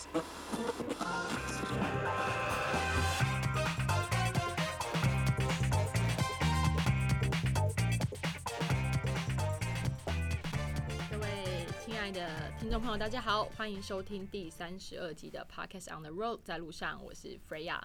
各位亲爱的听众朋友，大家好，欢迎收听第三十二集的 Podcast on the Road，在路上，我是 Freya。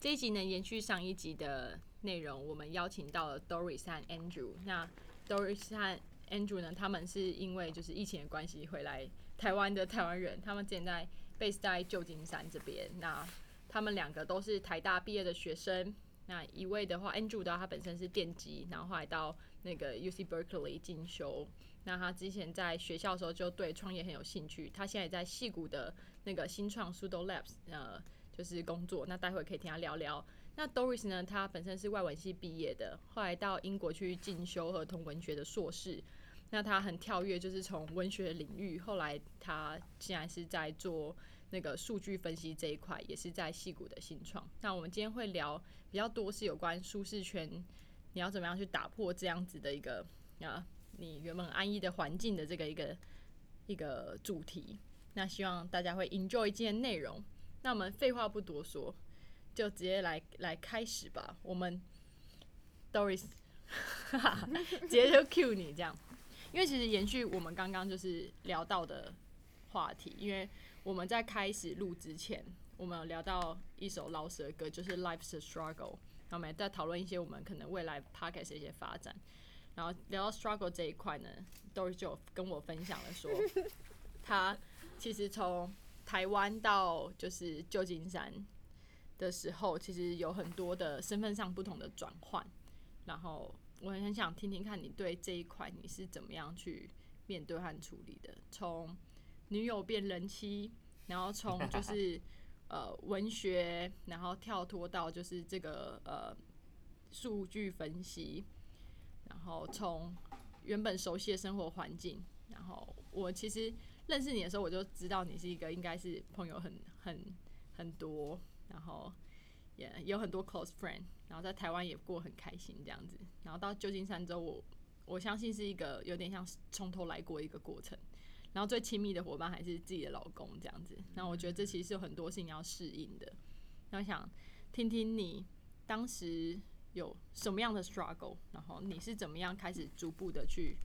这一集呢，延续上一集的内容，我们邀请到了 Doris 和 Andrew。那 Doris 和 Andrew 呢，他们是因为就是疫情的关系回来台湾的台湾人，他们之前在 base 在旧金山这边。那他们两个都是台大毕业的学生。那一位的话，Andrew 的话，他本身是电机，然后后来到那个 UC Berkeley 进修。那他之前在学校的时候就对创业很有兴趣，他现在在戏谷的那个新创 Sudo Labs 呃，就是工作。那待会可以听他聊聊。那 Doris 呢，他本身是外文系毕业的，后来到英国去进修儿童文学的硕士。那他很跳跃，就是从文学领域，后来他竟然是在做那个数据分析这一块，也是在戏谷的新创。那我们今天会聊比较多是有关舒适圈，你要怎么样去打破这样子的一个啊。你原本安逸的环境的这个一个一个主题，那希望大家会 enjoy 今天内容。那我们废话不多说，就直接来来开始吧。我们 Doris，直接就 cue 你这样，因为其实延续我们刚刚就是聊到的话题，因为我们在开始录之前，我们有聊到一首老舍歌，就是《Life's a Struggle》，然后我们在讨论一些我们可能未来 podcast 的一些发展。然后聊到 struggle 这一块呢，Doris 就跟我分享了说，他其实从台湾到就是旧金山的时候，其实有很多的身份上不同的转换。然后我很想听听看你对这一块你是怎么样去面对和处理的。从女友变人妻，然后从 就是呃文学，然后跳脱到就是这个呃数据分析。然后从原本熟悉的生活环境，然后我其实认识你的时候，我就知道你是一个应该是朋友很很很多，然后也有很多 close friend，然后在台湾也过很开心这样子。然后到旧金山之后，我我相信是一个有点像从头来过一个过程。然后最亲密的伙伴还是自己的老公这样子。那我觉得这其实是有很多事情要适应的。那我想听听你当时。有什么样的 struggle，然后你是怎么样开始逐步的去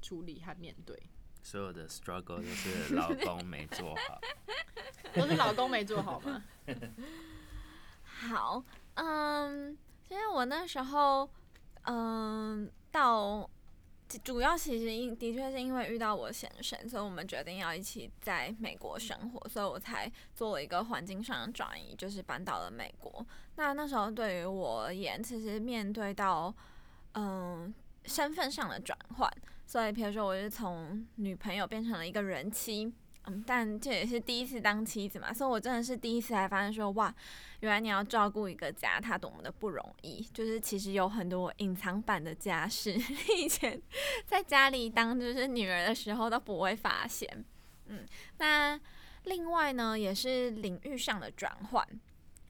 处理和面对？所有的 struggle 都是老公没做好，都是老公没做好吗？好，嗯，因为我那时候，嗯，到。主要其实因的确是因为遇到我先生，所以我们决定要一起在美国生活，所以我才做了一个环境上的转移，就是搬到了美国。那那时候对于我而言，其实面对到嗯身份上的转换，所以比如说我是从女朋友变成了一个人妻。嗯，但这也是第一次当妻子嘛，所以我真的是第一次才发现说，哇，原来你要照顾一个家，它多么的不容易。就是其实有很多隐藏版的家事，以前在家里当就是女儿的时候都不会发现。嗯，那另外呢，也是领域上的转换，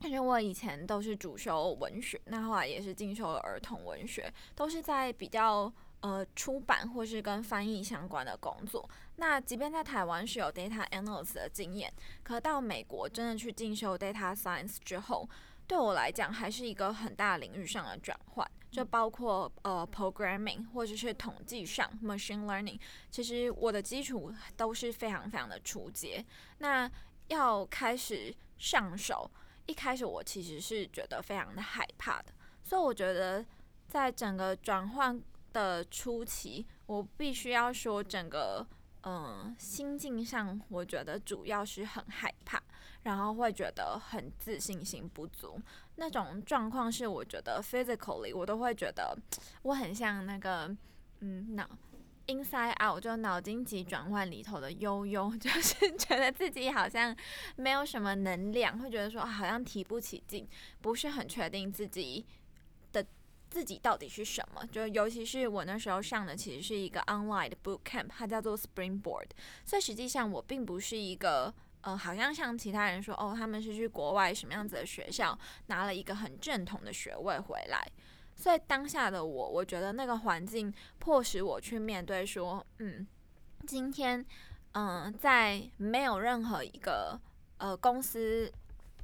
因为我以前都是主修文学，那后来也是进修了儿童文学，都是在比较。呃，出版或是跟翻译相关的工作。那即便在台湾是有 data analyst 的经验，可到美国真的去进修 data science 之后，对我来讲还是一个很大领域上的转换。就包括呃 programming 或者是统计上 machine learning，其实我的基础都是非常非常的初阶。那要开始上手，一开始我其实是觉得非常的害怕的。所以我觉得在整个转换。的初期，我必须要说，整个嗯心境上，我觉得主要是很害怕，然后会觉得很自信心不足。那种状况是，我觉得 physically 我都会觉得我很像那个嗯脑 inside out 就脑筋急转弯里头的悠悠，就是觉得自己好像没有什么能量，会觉得说好像提不起劲，不是很确定自己。自己到底是什么？就尤其是我那时候上的其实是一个 online 的 boot camp，它叫做 Springboard。所以实际上我并不是一个呃，好像像其他人说哦，他们是去国外什么样子的学校拿了一个很正统的学位回来。所以当下的我，我觉得那个环境迫使我去面对说，嗯，今天嗯，在没有任何一个呃公司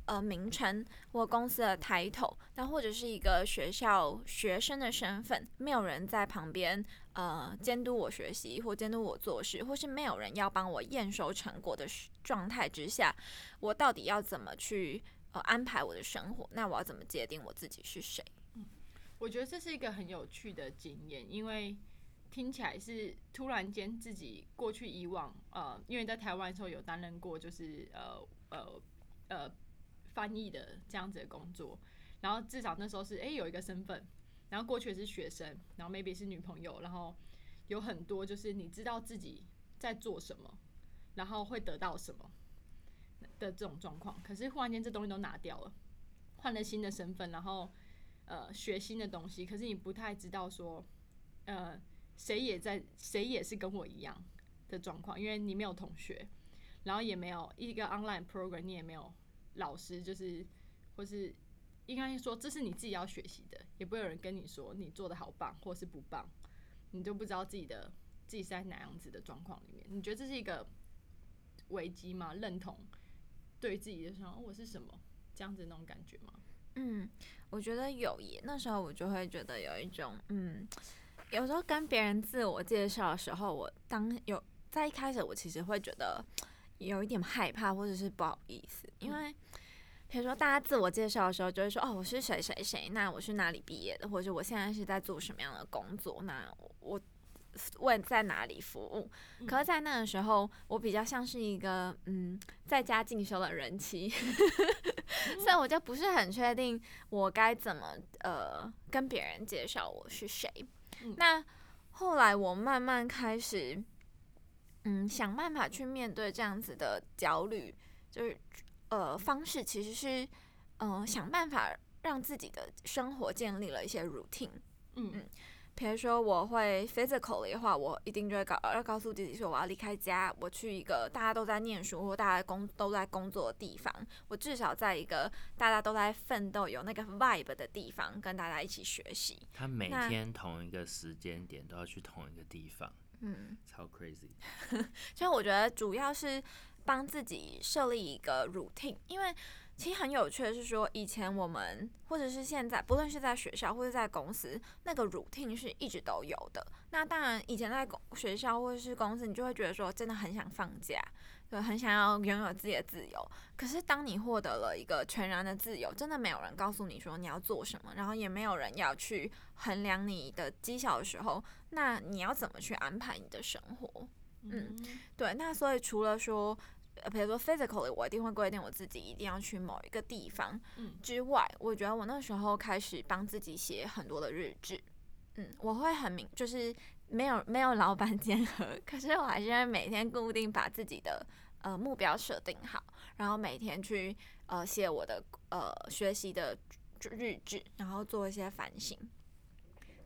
呃名称或公司的 title，那或者是一个学校学生的身份，没有人在旁边呃监督我学习或监督我做事，或是没有人要帮我验收成果的状态之下，我到底要怎么去呃安排我的生活？那我要怎么界定我自己是谁？我觉得这是一个很有趣的经验，因为听起来是突然间自己过去以往呃，因为在台湾的时候有担任过就是呃呃呃翻译的这样子的工作，然后至少那时候是诶有一个身份，然后过去是学生，然后 maybe 是女朋友，然后有很多就是你知道自己在做什么，然后会得到什么的这种状况，可是忽然间这东西都拿掉了，换了新的身份，然后。呃，学新的东西，可是你不太知道说，呃，谁也在，谁也是跟我一样的状况，因为你没有同学，然后也没有一个 online program，你也没有老师，就是或是应该说这是你自己要学习的，也不会有人跟你说你做的好棒或是不棒，你就不知道自己的自己是在哪样子的状况里面。你觉得这是一个危机吗？认同对自己的说我是什么这样子那种感觉吗？嗯，我觉得有耶。那时候我就会觉得有一种，嗯，有时候跟别人自我介绍的时候，我当有在一开始，我其实会觉得有一点害怕或者是不好意思，因为比如说大家自我介绍的时候，就会说哦，我是谁谁谁，那我是哪里毕业的，或者我现在是在做什么样的工作，那我。问在哪里服务？可是，在那个时候，我比较像是一个嗯，在家进修的人妻，所以我就不是很确定我该怎么呃跟别人介绍我是谁。那后来我慢慢开始嗯想办法去面对这样子的焦虑，就是呃方式其实是嗯想办法让自己的生活建立了一些 routine。嗯嗯。比如说，我会 physically 的话，我一定就会告要告诉自己说，我要离开家，我去一个大家都在念书或大家工都在工作的地方，我至少在一个大家都在奋斗、有那个 vibe 的地方，跟大家一起学习。他每天同一个时间点都要去同一个地方，嗯，超 crazy。所以我觉得主要是帮自己设立一个 routine，因为。其实很有趣的是说，以前我们或者是现在，不论是在学校或者在公司，那个 routine 是一直都有的。那当然，以前在公学校或者是公司，你就会觉得说，真的很想放假，对，很想要拥有自己的自由。可是当你获得了一个全然的自由，真的没有人告诉你说你要做什么，然后也没有人要去衡量你的绩效的时候，那你要怎么去安排你的生活？嗯，对。那所以除了说。呃，比如说 physically，我一定会规定我自己一定要去某一个地方。嗯，之外，我觉得我那时候开始帮自己写很多的日志。嗯，我会很明，就是没有没有老板监核，可是我还是会每天固定把自己的呃目标设定好，然后每天去呃写我的呃学习的日志，然后做一些反省。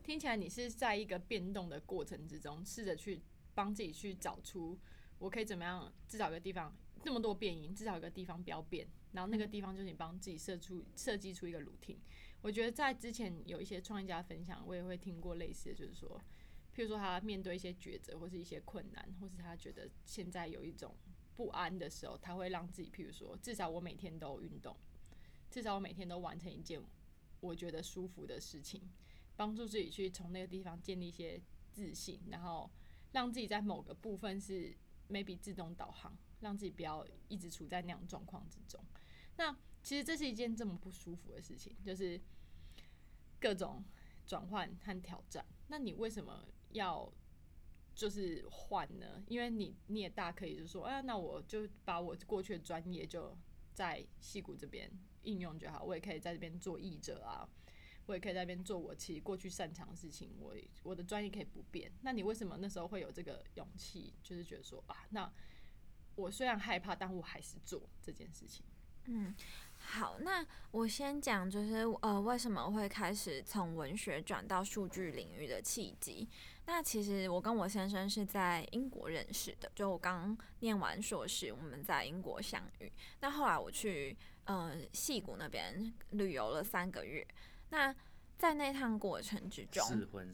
听起来你是在一个变动的过程之中，试着去帮自己去找出我可以怎么样，至少一个地方。那么多变音，至少一个地方不要变，然后那个地方就是你帮自己设出设计出一个 routine。我觉得在之前有一些创业家分享，我也会听过类似的，就是说，譬如说他面对一些抉择或是一些困难，或是他觉得现在有一种不安的时候，他会让自己，譬如说，至少我每天都运动，至少我每天都完成一件我觉得舒服的事情，帮助自己去从那个地方建立一些自信，然后让自己在某个部分是 maybe 自动导航。让自己不要一直处在那样状况之中。那其实这是一件这么不舒服的事情，就是各种转换和挑战。那你为什么要就是换呢？因为你你也大可以就说，哎，那我就把我过去的专业就在戏骨这边应用就好。我也可以在这边做译者啊，我也可以在那边做我其实过去擅长的事情。我我的专业可以不变。那你为什么那时候会有这个勇气？就是觉得说啊，那。我虽然害怕，但我还是做这件事情。嗯，好，那我先讲，就是呃，为什么会开始从文学转到数据领域的契机。那其实我跟我先生是在英国认识的，就我刚念完硕士，我们在英国相遇。那后来我去呃戏谷那边旅游了三个月。那在那趟过程之中，试婚，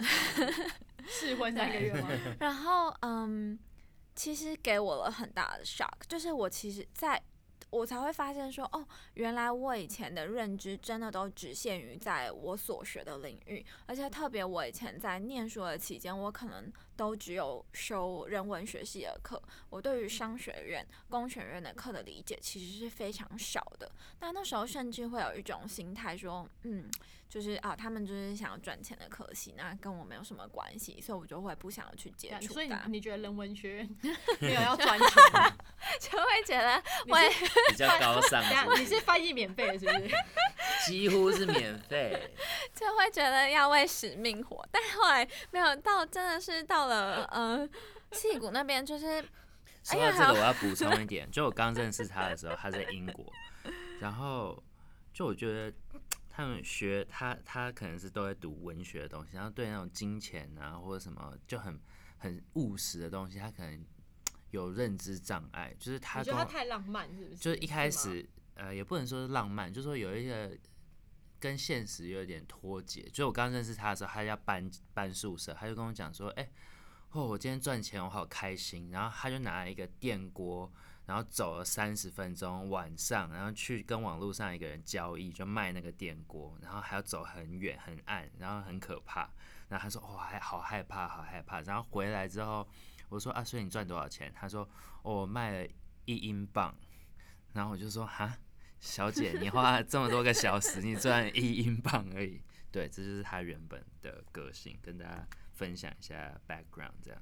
试婚三个月吗？然后嗯。其实给我了很大的 shock，就是我其实，在我才会发现说，哦，原来我以前的认知真的都只限于在我所学的领域，而且特别我以前在念书的期间，我可能都只有修人文学系的课，我对于商学院、工学院的课的理解其实是非常少的。那那时候甚至会有一种心态说，嗯。就是啊，他们就是想要赚钱的科系，那跟我没有什么关系，所以我就会不想要去接触。所以你觉得人文学院 没有要赚钱，就会觉得会比较 高尚。你是翻译免费的，是不是？几乎是免费，就会觉得要为使命活。但后来没有到，真的是到了呃戏谷那边，就是。说到这个，我要补充一点，就我刚认识他的时候，他在英国，然后就我觉得。他们学他，他可能是都在读文学的东西，然后对那种金钱啊或者什么就很很务实的东西，他可能有认知障碍。就是他觉得他太浪漫，是不是？就是一开始呃，也不能说是浪漫，就是说有一些跟现实有点脱节。就我刚认识他的时候，他要搬搬宿舍，他就跟我讲说：“哎，哦，我今天赚钱，我好开心。”然后他就拿了一个电锅。然后走了三十分钟，晚上，然后去跟网络上一个人交易，就卖那个电锅，然后还要走很远很暗，然后很可怕。然后他说：“哦，还好害怕，好害怕。”然后回来之后，我说：“啊，所以你赚多少钱？”他说：“我卖了一英镑。”然后我就说：“哈，小姐，你花了这么多个小时，你赚一英镑而已。”对，这就是他原本的个性，跟大家分享一下 background 这样。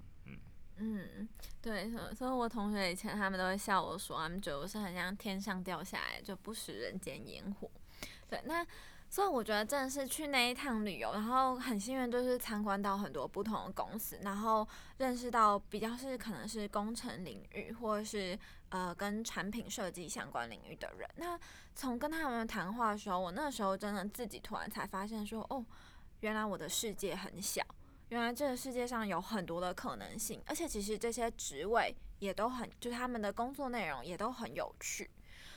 嗯，对，所以，我同学以前他们都会笑我说，他们觉得我是很像天上掉下来，就不食人间烟火。对，那所以我觉得真的是去那一趟旅游，然后很幸运，就是参观到很多不同的公司，然后认识到比较是可能是工程领域，或者是呃跟产品设计相关领域的人。那从跟他们谈话的时候，我那时候真的自己突然才发现说，哦，原来我的世界很小。原来这个世界上有很多的可能性，而且其实这些职位也都很，就他们的工作内容也都很有趣，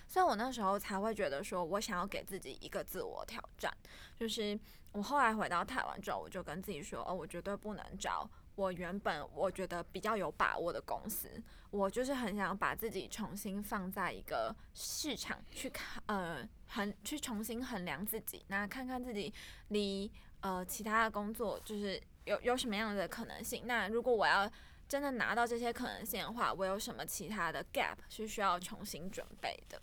所以我那时候才会觉得说，我想要给自己一个自我挑战，就是我后来回到台湾之后，我就跟自己说，哦，我绝对不能找我原本我觉得比较有把握的公司，我就是很想把自己重新放在一个市场去看，呃，很去重新衡量自己，那看看自己离呃其他的工作就是。有有什么样的可能性？那如果我要真的拿到这些可能性的话，我有什么其他的 gap 是需要重新准备的？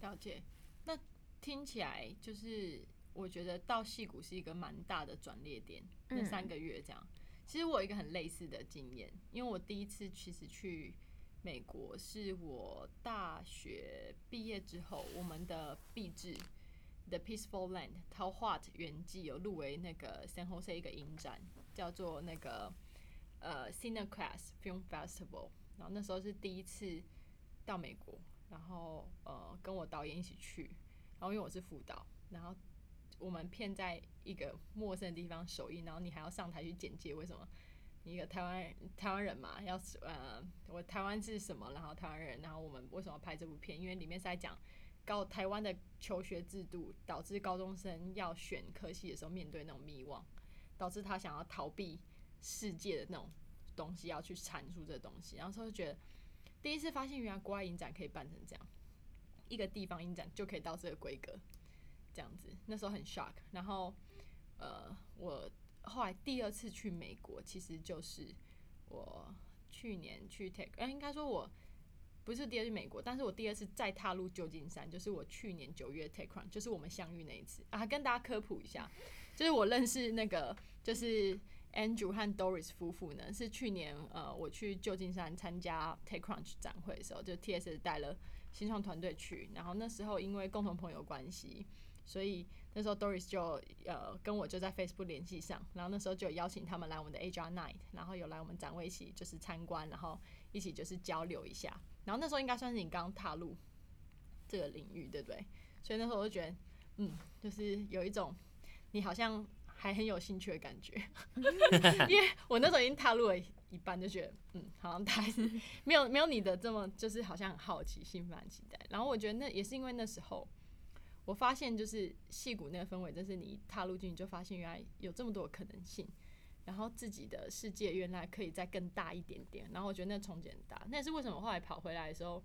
了解。那听起来就是我觉得到戏谷是一个蛮大的转捩点，那三个月这样。其实我有一个很类似的经验，因为我第一次其实去美国是我大学毕业之后，我们的毕制。The Peaceful Land 桃花园记有入围那个 San Jose 一个影展，叫做那个呃 Cineclass Film Festival。然后那时候是第一次到美国，然后呃跟我导演一起去，然后因为我是副导，然后我们片在一个陌生的地方首映，然后你还要上台去简介为什么你一个台湾台湾人嘛，要呃我台湾是什么，然后台湾人，然后我们为什么拍这部片？因为里面是在讲。高台湾的求学制度导致高中生要选科系的时候面对那种迷惘，导致他想要逃避世界的那种东西，要去阐述这东西。然后他就觉得第一次发现原来国外影展可以办成这样，一个地方影展就可以到这个规格，这样子。那时候很 shock。然后呃，我后来第二次去美国，其实就是我去年去 take，哎，应该说我。不是第二次美国，但是我第二次再踏入旧金山，就是我去年九月 take run，就是我们相遇那一次啊，跟大家科普一下，就是我认识那个就是 Andrew 和 Doris 夫妇呢，是去年呃我去旧金山参加 take run 展会的时候，就 TS 带了新创团队去，然后那时候因为共同朋友关系，所以那时候 Doris 就呃跟我就在 Facebook 联系上，然后那时候就邀请他们来我们的 HR Night，然后有来我们展位一起就是参观，然后一起就是交流一下。然后那时候应该算是你刚踏入这个领域，对不对？所以那时候我就觉得，嗯，就是有一种你好像还很有兴趣的感觉，因为我那时候已经踏入了一半，就觉得，嗯，好像他还是没有没有你的这么，就是好像很好奇、兴奋、期待。然后我觉得那也是因为那时候我发现，就是戏骨那个氛围，就是你踏入进去就发现原来有这么多可能性。然后自己的世界原来可以再更大一点点，然后我觉得那冲击很大，那也是为什么后来跑回来的时候，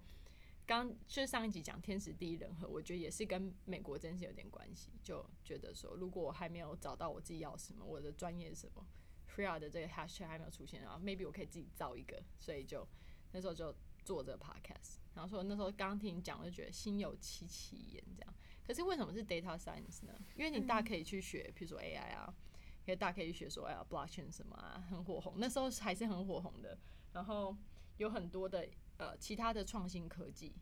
刚就是上一集讲天时地利人和，我觉得也是跟美国真是有点关系。就觉得说，如果我还没有找到我自己要什么，我的专业是什么，Freya 的这个 hashtag 还没有出现，然后 maybe 我可以自己造一个，所以就那时候就做这个 podcast。然后说那时候刚听你讲，就觉得心有戚戚焉这样。可是为什么是 data science 呢？因为你大可以去学，比如说 AI 啊，可以大家可以学说哎呀 blockchain 什么啊，很火红，那时候还是很火红的。然后有很多的。呃，其他的创新科技，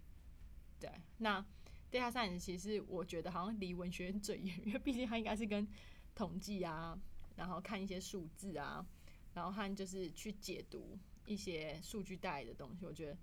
对，那 data science 其实我觉得好像离文学院最远，因为毕竟它应该是跟统计啊，然后看一些数字啊，然后和就是去解读一些数据带来的东西。我觉得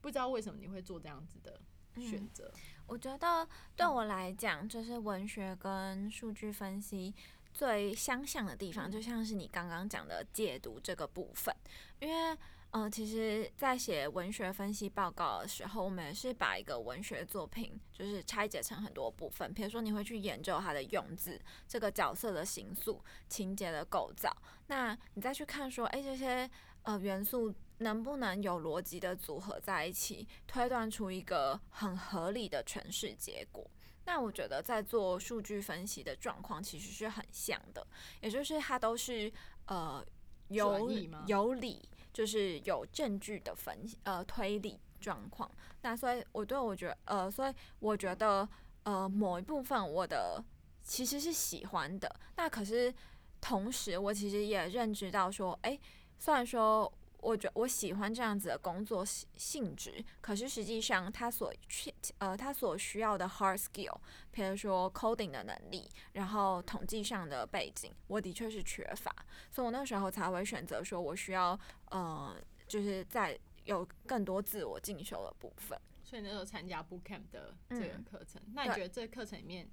不知道为什么你会做这样子的选择。我觉得对我来讲，就是文学跟数据分析最相像的地方，就像是你刚刚讲的解读这个部分，因为。嗯，其实，在写文学分析报告的时候，我们也是把一个文学作品就是拆解成很多部分。比如说，你会去研究它的用字、这个角色的形塑、情节的构造。那你再去看说，哎，这些呃元素能不能有逻辑的组合在一起，推断出一个很合理的诠释结果？那我觉得，在做数据分析的状况其实是很像的，也就是它都是呃有有理。就是有证据的分析呃推理状况，那所以我对我觉得呃，所以我觉得呃某一部分我的其实是喜欢的，那可是同时我其实也认知到说，哎，虽然说。我觉我喜欢这样子的工作性性质，可是实际上他所缺呃他所需要的 hard skill，比如说 coding 的能力，然后统计上的背景，我的确是缺乏，所以我那时候才会选择说我需要呃就是在有更多自我进修的部分。所以那时候参加 boot camp 的这个课程，那你觉得这个课程里面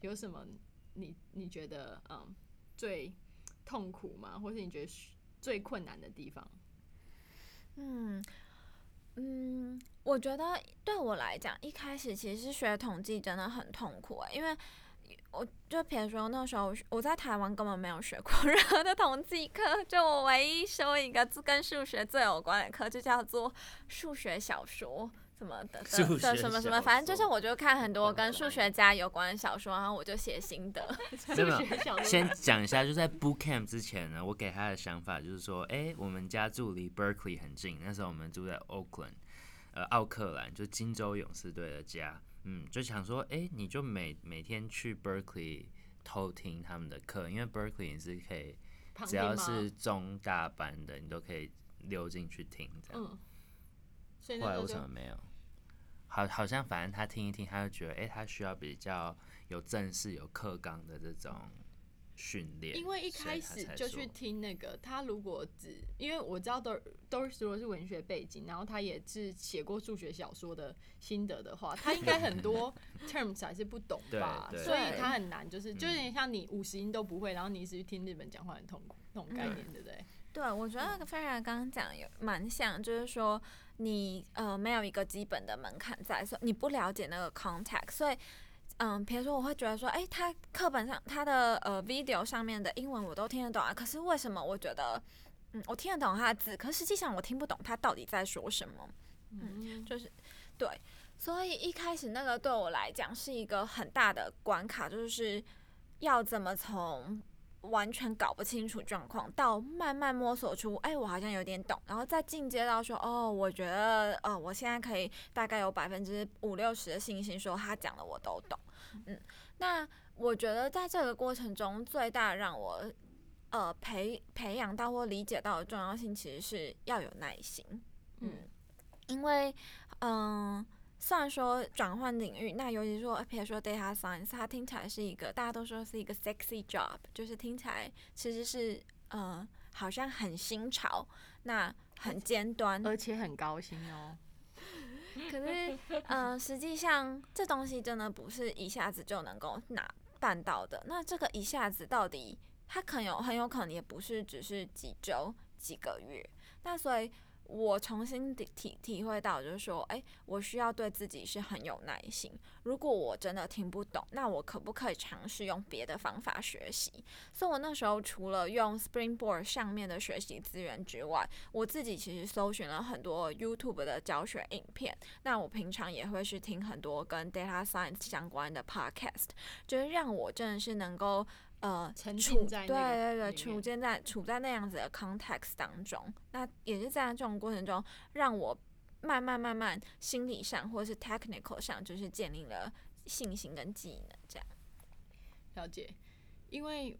有什么你你觉得嗯最痛苦吗？或是你觉得最困难的地方？嗯嗯，我觉得对我来讲，一开始其实学统计真的很痛苦，因为我就比如说那时候我在台湾根本没有学过 任何的统计课，就我唯一修一个跟数学最有关的课，就叫做数学小说。什么的的什么什么，反正就是我就看很多跟数学家有关的小说，然后我就写心得。真的，先讲一下，就在 Book Camp 之前呢，我给他的想法就是说，哎，我们家住离 Berkeley 很近，那时候我们住在 Oakland，呃，奥克兰，就金州勇士队的家。嗯，就想说，哎，你就每每天去 Berkeley 偷听他们的课，因为 Berkeley 你是可以，只要是中大班的，你都可以溜进去听这样。后来为什么没有？好，好像反正他听一听，他就觉得，哎，他需要比较有正式、有课纲的这种训练。因为一开始就去听那个，他如果只因为我知道都都是如果是文学背景，然后他也是写过数学小说的心得的话，他应该很多 terms 还是不懂吧？所以他很难，就是就有点像你五十音都不会，然后你一直去听日本讲话很痛苦那种概念，对不对？对，我觉得菲然刚刚讲有蛮像，就是说。你呃没有一个基本的门槛在，所以你不了解那个 context，所以嗯，比如说我会觉得说，哎，他课本上他的呃 video 上面的英文我都听得懂啊，可是为什么我觉得嗯我听得懂他的字，可实际上我听不懂他到底在说什么？嗯，就是对，所以一开始那个对我来讲是一个很大的关卡，就是要怎么从。完全搞不清楚状况，到慢慢摸索出，哎，我好像有点懂，然后再进阶到说，哦，我觉得，呃，我现在可以大概有百分之五六十的信心，说他讲的我都懂。嗯，那我觉得在这个过程中，最大让我，呃，培培养到或理解到的重要性，其实是要有耐心。嗯，因为，嗯。虽然说转换领域，那尤其说，比如说 data science，它听起来是一个大家都说是一个 sexy job，就是听起来其实是呃好像很新潮，那很尖端，而且很高薪哦。可是，嗯，实际上这东西真的不是一下子就能够拿办到的。那这个一下子到底，它可能有很有可能也不是只是几周、几个月。那所以。我重新体体体会到，就是说，哎，我需要对自己是很有耐心。如果我真的听不懂，那我可不可以尝试用别的方法学习？所以我那时候除了用 Springboard 上面的学习资源之外，我自己其实搜寻了很多 YouTube 的教学影片。那我平常也会去听很多跟 Data Science 相关的 Podcast，就是让我真的是能够。呃，沉处对那个对对，处在在处在那样子的 context 当中，那也是在这种过程中，让我慢慢慢慢心理上或是 technical 上，就是建立了信心跟技能，这样。了解，因为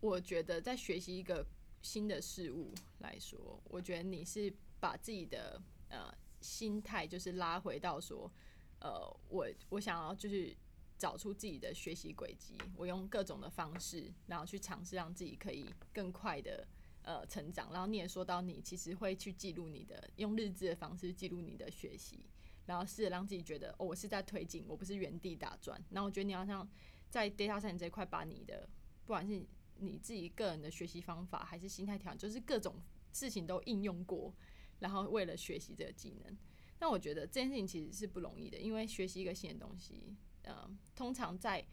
我觉得在学习一个新的事物来说，我觉得你是把自己的呃心态就是拉回到说，呃，我我想要就是找出自己的学习轨迹，我用各种的方式，然后去尝试让自己可以更快的呃成长。然后你也说到，你其实会去记录你的，用日志的方式记录你的学习，然后试着让自己觉得，哦，我是在推进，我不是原地打转。然后我觉得你好像在 data science 这块，把你的不管是你自己个人的学习方法，还是心态调整，就是各种事情都应用过，然后为了学习这个技能。那我觉得这件事情其实是不容易的，因为学习一个新的东西，呃，通常在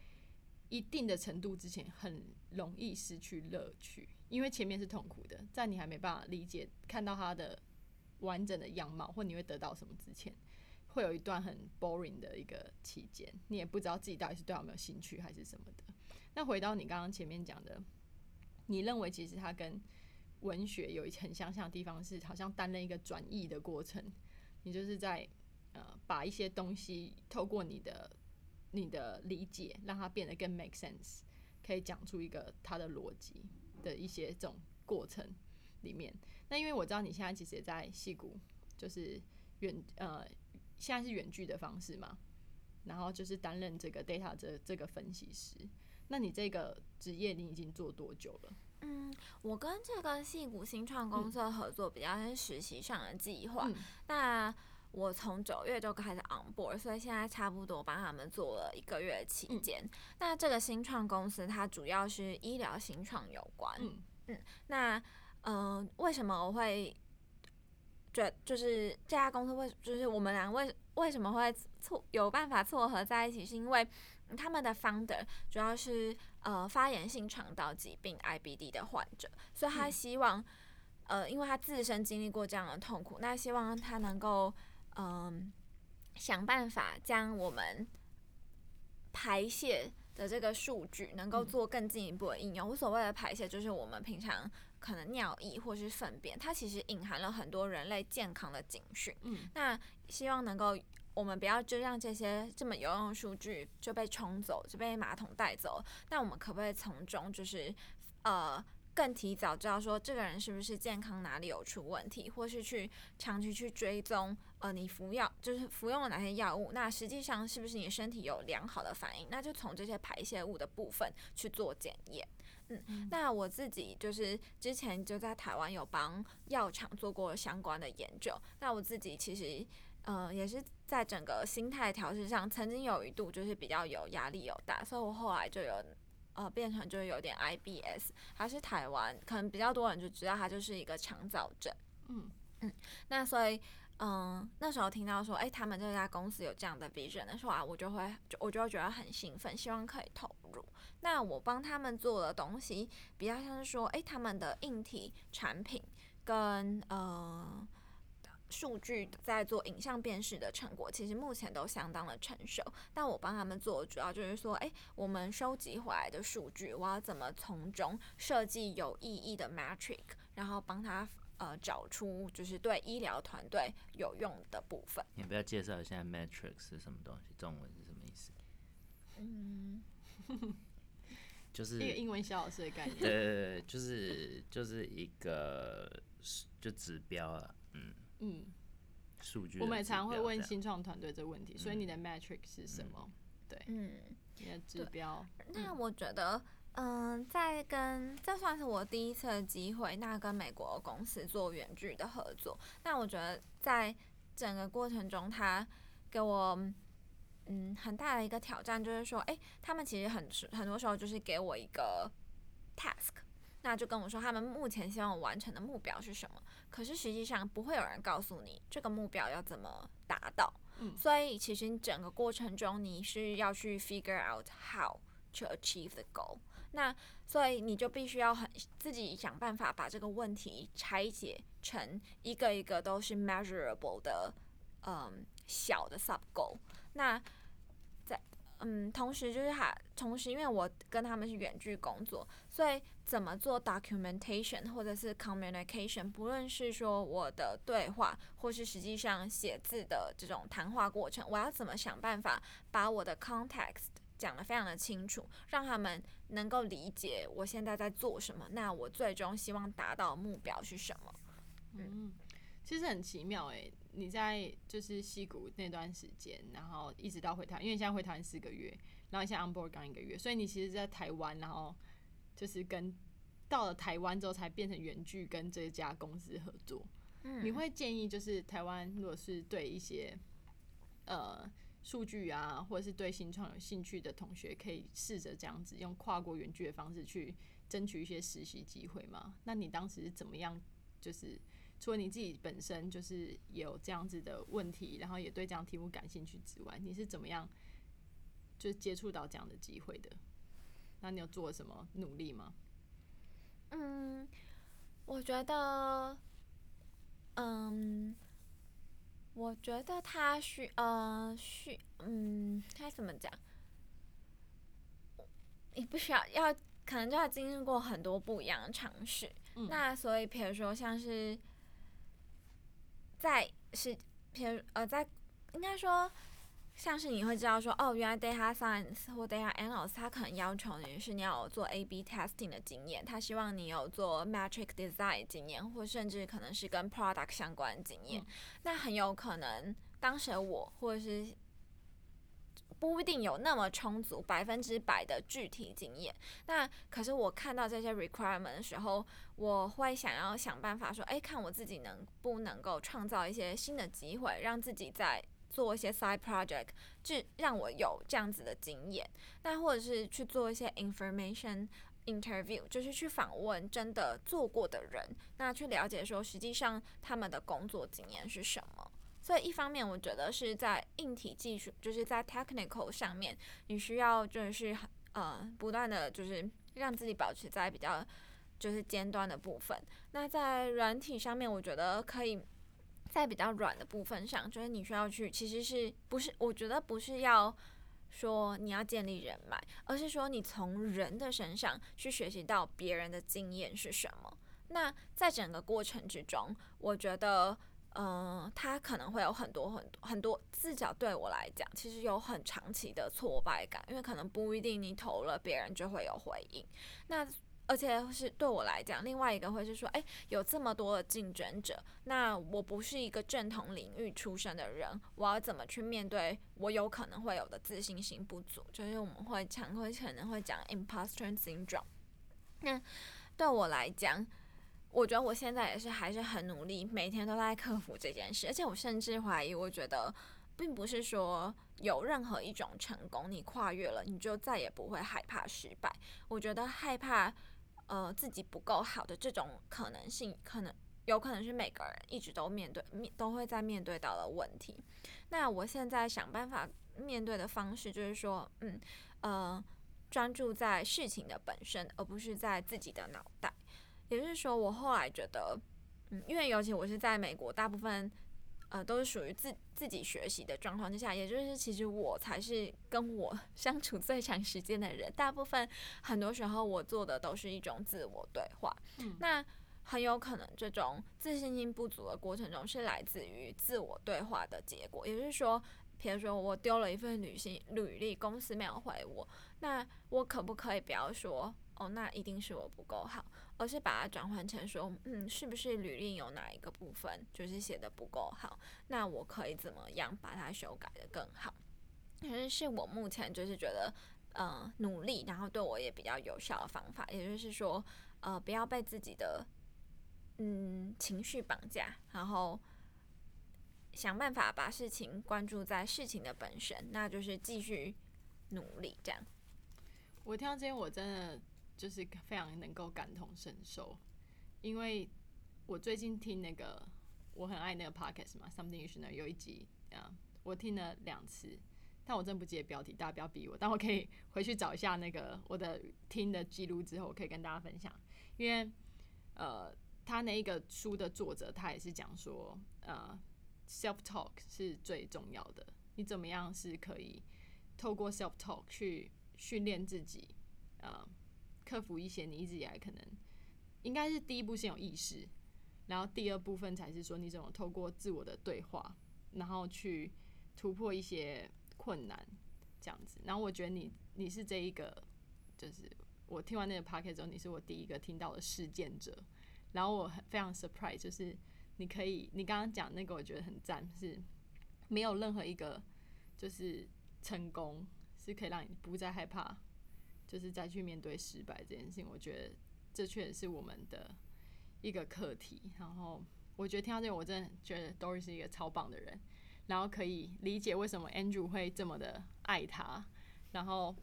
一定的程度之前，很容易失去乐趣，因为前面是痛苦的，在你还没办法理解、看到它的完整的样貌，或你会得到什么之前，会有一段很 boring 的一个期间，你也不知道自己到底是对它有没有兴趣还是什么的。那回到你刚刚前面讲的，你认为其实它跟文学有一很相像的地方是，好像担任一个转译的过程，你就是在呃把一些东西透过你的你的理解，让它变得更 make sense，可以讲出一个它的逻辑的一些这种过程里面。那因为我知道你现在其实也在戏谷，就是远呃现在是远距的方式嘛，然后就是担任这个 data 这这个分析师。那你这个职业你已经做多久了？嗯，我跟这个戏谷新创公司合作比较是实习上的计划。嗯那我从九月就开始 on board，所以现在差不多帮他们做了一个月期间。那这个新创公司它主要是医疗新创有关。嗯那嗯、呃为什么我会觉就是这家公司为就是我们俩为为什么会撮有办法撮合在一起，是因为嗯他们的 founder 主要是呃发炎性肠道疾病 IBD 的患者，所以他嗯希望、呃因为他自身经历过这样的痛苦，那希望他能够嗯、想办法将我们排泄的这个数据能够嗯做更进一步的应用。我所谓的排泄，就是我们平常可能尿液或是粪便，它其实隐含了很多人类健康的警讯。嗯那希望能够，我们不要就让这些这么有用的数据就被冲走，就被马桶带走。那我们可不可以从中就是呃更提早知道说这个人是不是健康哪里有出问题，或是去长期去追踪呃你服药就是服用了哪些药物，那实际上是不是你身体有良好的反应？那就从这些排泄物的部分去做检验。嗯，那我自己就是之前就在台湾有帮药厂做过相关的研究。那我自己其实呃也是在整个心态调试上，曾经有一度就是比较有压力有大，所以我后来就有呃变成就是有点 IBS，还是台湾可能比较多人就知道它就是一个肠燥症。嗯嗯那所以，嗯，那时候听到说，哎、他们这家公司有这样的 vision 的时候啊，我就会，就我就会觉得很兴奋，希望可以投入。那我帮他们做的东西，比较像是说，哎、他们的硬体产品跟呃数据在做影像辨识的成果，其实目前都相当的成熟。但我帮他们做，主要就是说，哎、我们收集回来的数据，我要怎么从中设计有意义的 metric，然后帮他呃找出就是对医疗团队有用的部分。你不要介绍一下 metric 是什么东西？中文是什么意思？嗯，就是一个英文小老师的概念。对对对，就是就是一个就指标啊，嗯，嗯，数据。我们也常会问新创团队这个问题，所以你的 metric 是什么？对，嗯，你的指标。那我觉得，嗯，在跟这算是我第一次的机会，那跟美国公司做远距的合作。那我觉得在整个过程中，他给我嗯很大的一个挑战，就是说，哎，他们其实很很多时候就是给我一个 task。那就跟我说，他们目前希望我完成的目标是什么？可是实际上不会有人告诉你这个目标要怎么达到。嗯所以其实你整个过程中你是要去 figure out how to achieve the goal。那所以你就必须要很自己想办法把这个问题拆解成一个一个都是 measurable 的，嗯，小的 sub goal。那在嗯，同时就是还同时，因为我跟他们是远距工作，所以怎么做 documentation 或者是 communication，不论是说我的对话，或是实际上写字的这种谈话过程，我要怎么想办法把我的 context 讲得非常的清楚，让他们能够理解我现在在做什么，那我最终希望达到目标是什么。嗯，其实很奇妙哎、你在就是戏谷那段时间，然后一直到回台，因为现在回台湾四个月，然后你现在 on board 刚一个月，所以你其实在台湾，然后就是跟到了台湾之后才变成原剧跟这家公司合作。嗯你会建议就是台湾如果是对一些呃数据啊，或者是对新创有兴趣的同学，可以试着这样子用跨国原剧的方式去争取一些实习机会吗？那你当时是怎么样？就是除了你自己本身就是有这样子的问题，然后也对这样题目感兴趣之外，你是怎么样就是接触到这样的机会的？那你有做什么努力吗？嗯，我觉得，嗯，我觉得他需呃需嗯，该怎么讲？你不需要要，可能就要经历过很多不一样的尝试。嗯那所以，比如说像是在是，比如呃，在应该说。像是你会知道说，哦，原来 data science 或 data analyst，他可能要求你是你要有做 A/B testing 的经验，他希望你有做 metric design 经验，或甚至可能是跟 product 相关的经验。嗯那很有可能当时我或者是不一定有那么充足百分之百的具体经验。那可是我看到这些 requirement 的时候，我会想要想办法说，哎，看我自己能不能够创造一些新的机会，让自己在做一些 side project，就让我有这样子的经验。那或者是去做一些 information interview，就是去访问真的做过的人，那去了解说实际上他们的工作经验是什么。所以一方面，我觉得是在硬体技术，就是在 technical 上面，你需要就是呃不断的就是让自己保持在比较就是尖端的部分。那在软体上面，我觉得可以在比较软的部分上，就是你需要去，其实是不是？我觉得不是要说你要建立人脉，而是说你从人的身上去学习到别人的经验是什么。那在整个过程之中，我觉得，嗯、他可能会有很多很多很多，至少对我来讲，其实有很长期的挫败感，因为可能不一定你投了，别人就会有回应。那而且是对我来讲，另外一个会是说，哎、有这么多的竞争者，那我不是一个正统领域出身的人，我要怎么去面对我有可能会有的自信心不足？就是我们会常会可能会讲 imposter syndrome。那对我来讲，我觉得我现在也是还是很努力，每天都在克服这件事，而且我甚至怀疑，我觉得并不是说有任何一种成功你跨越了，你就再也不会害怕失败。我觉得害怕呃自己不够好的这种可能性，可能有可能是每个人一直都面对面都会在面对到的问题。那我现在想办法面对的方式就是说，嗯呃，专注在事情的本身，而不是在自己的脑袋。也就是说，我后来觉得，嗯，因为尤其我是在美国，大部分呃都是属于自自己学习的状况之下，也就是其实我才是跟我相处最长时间的人。大部分很多时候我做的都是一种自我对话，嗯那很有可能这种自信心不足的过程中是来自于自我对话的结果，也就是说。比如说，我丢了一份履行履历，公司没有回我，那我可不可以不要说哦，那一定是我不够好，而是把它转换成说，嗯，是不是履历有哪一个部分就是写的不够好？那我可以怎么样把它修改的更好？可是是我目前就是觉得，呃，努力，然后对我也比较有效的方法，也就是说，呃，不要被自己的嗯情绪绑架，然后想办法把事情关注在事情的本身，那就是继续努力这样。我听到这边，我真的就是非常能够感同身受，因为我最近听那个我很爱那个 podcast 嘛，Something You Should Know 有一集啊，我听了两次，但我真不记得标题，大家不要逼我，但我可以回去找一下那个我的听的记录之后，我可以跟大家分享，因为呃，他那一个书的作者他也是讲说，呃，self talk 是最重要的，你怎么样是可以透过 self talk 去训练自己，呃，克服一些你一直以来可能应该是第一步先有意识。然后第二部分才是说你怎么透过自我的对话，然后去突破一些困难，这样子。然后我觉得你你是这一个，就是我听完那个 p o c a s t 之后，你是我第一个听到的事件者。然后我很非常 surprise，就是你可以，你刚刚讲那个我觉得很赞，是没有任何一个就是成功是可以让你不再害怕，就是再去面对失败这件事情。我觉得这确实是我们的。一个课题，然后我觉得听到这个，我真的觉得 Dory 是一个超棒的人，然后可以理解为什么 Andrew 会这么的爱他，然后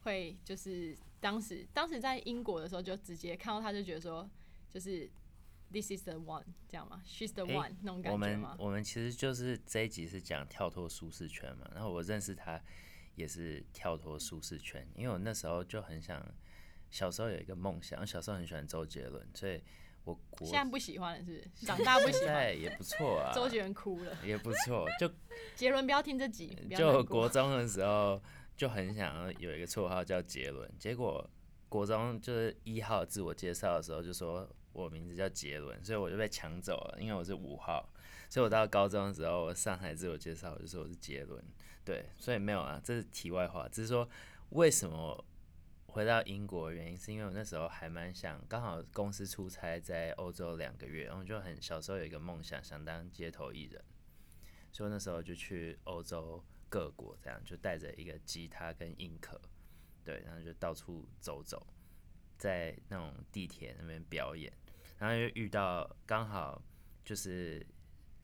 会就是当时当时在英国的时候，就直接看到他就觉得说，就是 This is the one 这样嘛，She's the one 那种感觉吗？我们我们其实就是这一集是讲跳脱舒适圈嘛，然后我认识他也是跳脱舒适圈，因为我那时候就很想，小时候有一个梦想，小时候很喜欢周杰伦，所以。我现在不喜欢了，是长大不喜欢也不错啊。周杰伦哭了也不错，就 杰伦不要听这集。就国中的时候就很想要有一个绰号叫杰伦，结果国中就是一号自我介绍的时候就说我名字叫杰伦，所以我就被抢走了，因为我是五号。所以我到高中的时候，我上台自我介绍我就说我是杰伦，对，所以没有啊，这是题外话，只是说为什么。回到英国的原因是因为我那时候还蛮想，刚好公司出差在欧洲两个月，然后就很小时候有一个梦想，想当街头艺人，所以那时候就去欧洲各国，这样就带着一个吉他跟硬壳，对，然后就到处走走，在那种地铁那边表演，然后又遇到刚好就是。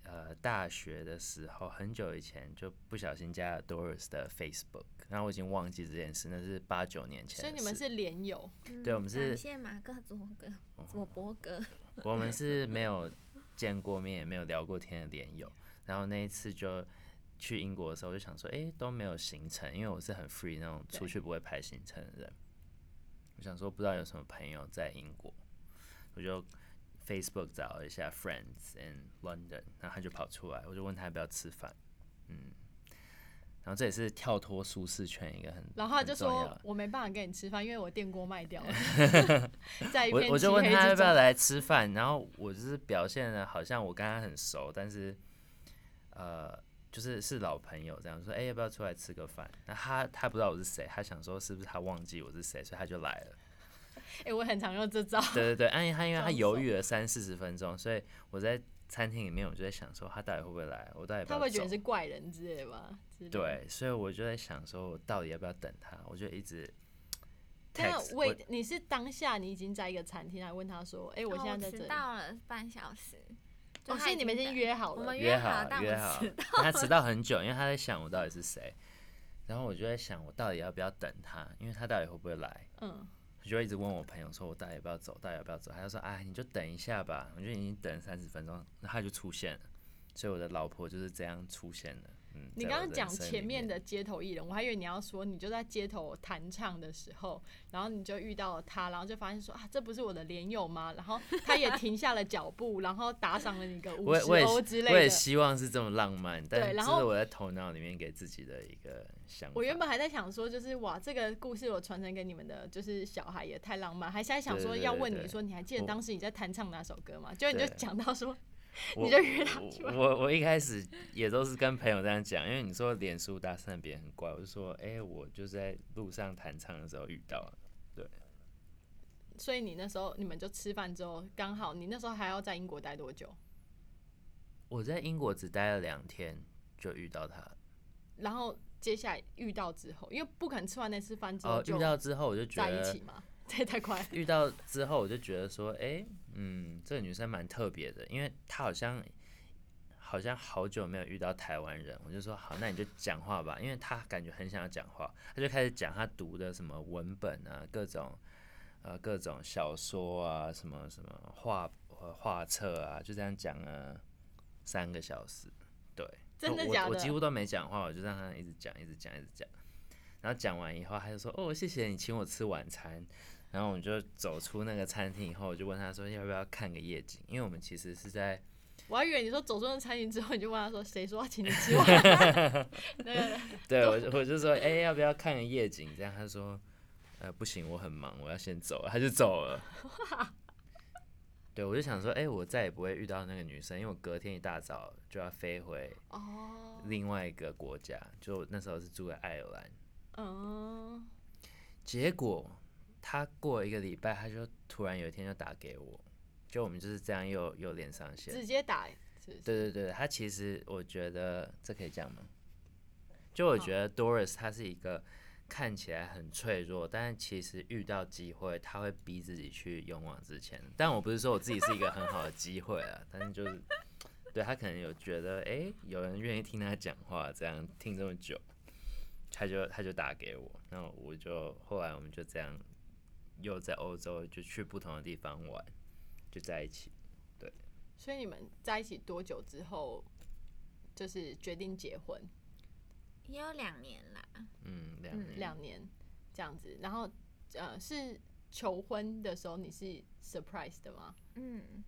呃，大学的时候很久以前就不小心加了 Doris 的 Facebook，然后我已经忘记这件事，那是八九年前。所以你们是连友？对，我们是。感谢马哥、佐哥、佐伯哥。我们是没有见过面，也没有聊过天的连友。然后那一次就去英国的时候，我就想说，哎，都没有行程，因为我是很 free 那种出去不会排行程的人。我想说，不知道有什么朋友在英国，我就。Facebook 找一下 Friends in London，然后他就跑出来，我就问他要不要吃饭，嗯，然后这也是跳脱舒适圈一个很，然后他就说我没办法跟你吃饭，因为我电锅卖掉了。在一我我就问他要不要来吃饭，然后我就是表现的好像我跟他很熟，但是呃，就是是老朋友这样说，哎，要不要出来吃个饭？那他他不知道我是谁，他想说是不是他忘记我是谁，所以他就来了。哎，我很常用这招。对对对，因为他因为他犹豫了三四十分钟，所以我在餐厅里面，我就在想说，他到底会不会来？我到底他会觉得是怪人之类吧？对，所以我就在想说，我到底要不要等他？我就一直。那为你是当下你已经在一个餐厅，来问他说：“哎，我现在在这。”到了半小时。哦，所以你们已经约好了。我们约好，约好。他迟到很久，因为他在想我到底是谁。然后我就在想，我到底要不要等他？因为他到底会不会来？嗯。我就一直问我朋友说：“我到底要不要走？到底要不要走？”他就说：“哎，你就等一下吧。”我就已经等三十分钟，那他就出现了。所以我的老婆就是这样出现的。你刚刚讲前面的街头艺人，我还以为你要说你就在街头弹唱的时候，然后你就遇到了他，然后就发现说啊，这不是我的连友吗？然后他也停下了脚步，然后打赏了你个五十欧之类的。我也希望是这么浪漫，但这是我在头脑里面给自己的一个想法。我原本还在想说，就是哇，这个故事我传承给你们的，就是小孩也太浪漫，还在想说要问你说，你还记得当时你在弹唱哪首歌吗？就你就讲到说。你就约他我我一开始也都是跟朋友这样讲，因为你说脸书搭讪别人很怪，我就说，哎，我就在路上弹唱的时候遇到了，对。所以你那时候你们就吃饭之后，刚好你那时候还要在英国待多久？我在英国只待了两天就遇到他，然后接下来遇到之后，因为不可能吃完那次饭之后遇到之后我就觉得在一起嘛。这也太快！遇到之后，我就觉得说，哎，嗯，这个女生蛮特别的，因为她好像好像好久没有遇到台湾人，我就说好，那你就讲话吧，因为她感觉很想要讲话，她就开始讲她读的什么文本啊，各种呃各种小说啊，什么什么画呃画册啊，就这样讲了三个小时。对，我真的假的我几乎都没讲话，我就让她一直讲，一直讲，一直讲。然后讲完以后，他就说：“哦，谢谢你请我吃晚餐。”然后我们就走出那个餐厅以后，我就问他说：“要不要看个夜景？”因为我们其实是在我还以为你说走出那餐厅之后，你就问他说谁说要请你吃晚餐？那个对我就我就说：“哎、要不要看个夜景？”这样他说：“呃，不行，我很忙，我要先走了。”他就走了。对，我就想说，哎、我再也不会遇到那个女生，因为我隔天一大早就要飞回哦，另外一个国家，就那时候是住在爱尔兰。嗯，结果他过了一个礼拜，他就突然有一天就打给我，就我们就是这样又又连上线。直接打，是不是？对对对，他其实我觉得这可以讲吗？就我觉得 Doris 他是一个看起来很脆弱，但是其实遇到机会他会逼自己去勇往直前。但我不是说我自己是一个很好的机会啊，但是就是对他可能有觉得，哎、有人愿意听他讲话，这样听这么久，他就他就打给我，那我就后来我们就这样又在欧洲就去不同的地方玩，就在一起。对所以你们在一起多久之后，就是决定结婚？也有两年啦。嗯，两。两年这样子，然后呃是求婚的时候你是 surprise 的吗？嗯，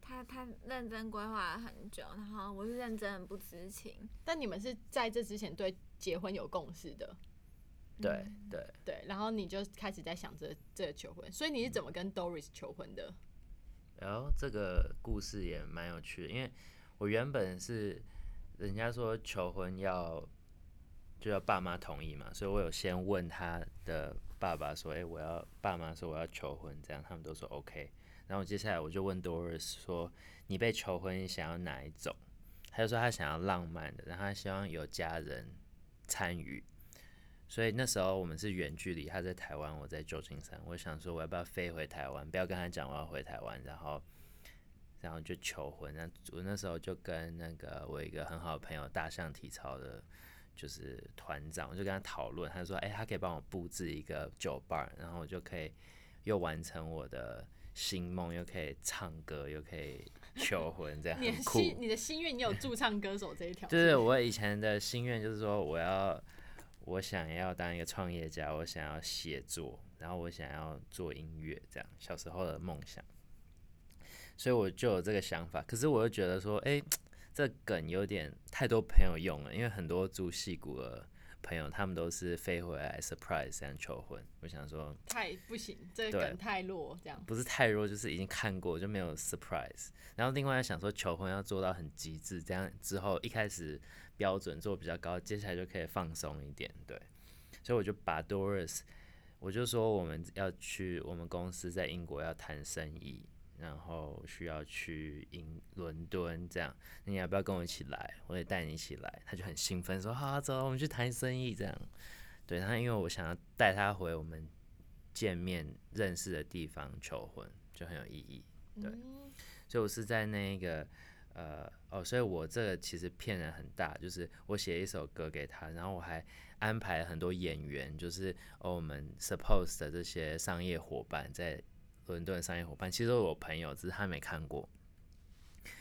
他他认真规划了很久，然后我是认真不知情。但你们是在这之前对结婚有共识的，对对，对，然后你就开始在想这这个求婚，所以你是怎么跟 Doris 求婚的？然后这个故事也蛮有趣的，因为我原本是人家说求婚要就要爸妈同意嘛，所以我有先问他的爸爸说，哎、我要爸妈说我要求婚，这样他们都说 OK。然后接下来我就问 Doris 说，你被求婚你想要哪一种？他就说他想要浪漫的，然后他希望有家人参与。所以那时候我们是远距离，他在台湾，我在旧金山。我想说，我要不要飞回台湾？不要跟他讲我要回台湾，然后，然后就求婚。那我那时候就跟那个我一个很好的朋友，大象体操的，就是团长，我就跟他讨论。他说，哎、他可以帮我布置一个酒吧，然后我就可以又完成我的新梦，又可以唱歌，又可以求婚，这样 你的很酷。心你的心愿，你有驻唱歌手这一条，就是我以前的心愿，就是说我要，我想要当一个创业家，我想要写作，然后我想要做音乐，这样小时候的梦想。所以我就有这个想法，可是我又觉得说，哎、这梗有点太多朋友用了，因为很多住戏骨的朋友，他们都是飞回来 surprise 这样求婚。我想说，太不行，这个梗太弱，这样。不是太弱，就是已经看过就没有 surprise。然后另外想说求婚要做到很极致，这样之后一开始标准做比较高，接下来就可以放松一点，对。所以我就把 Doris，我就说我们要去我们公司在英国要谈生意，然后需要去英伦敦，这样你要不要跟我一起来？我也带你一起来。他就很兴奋说好、啊，走，我们去谈生意，这样。对，然后因为我想要带他回我们见面认识的地方求婚，就很有意义。对嗯所以我是在那个呃哦，所以我这个其实骗人很大，就是我写一首歌给他，然后我还安排了很多演员，就是哦我们 suppose 的这些商业伙伴在伦敦的商业伙伴，其实我朋友，只是他没看过，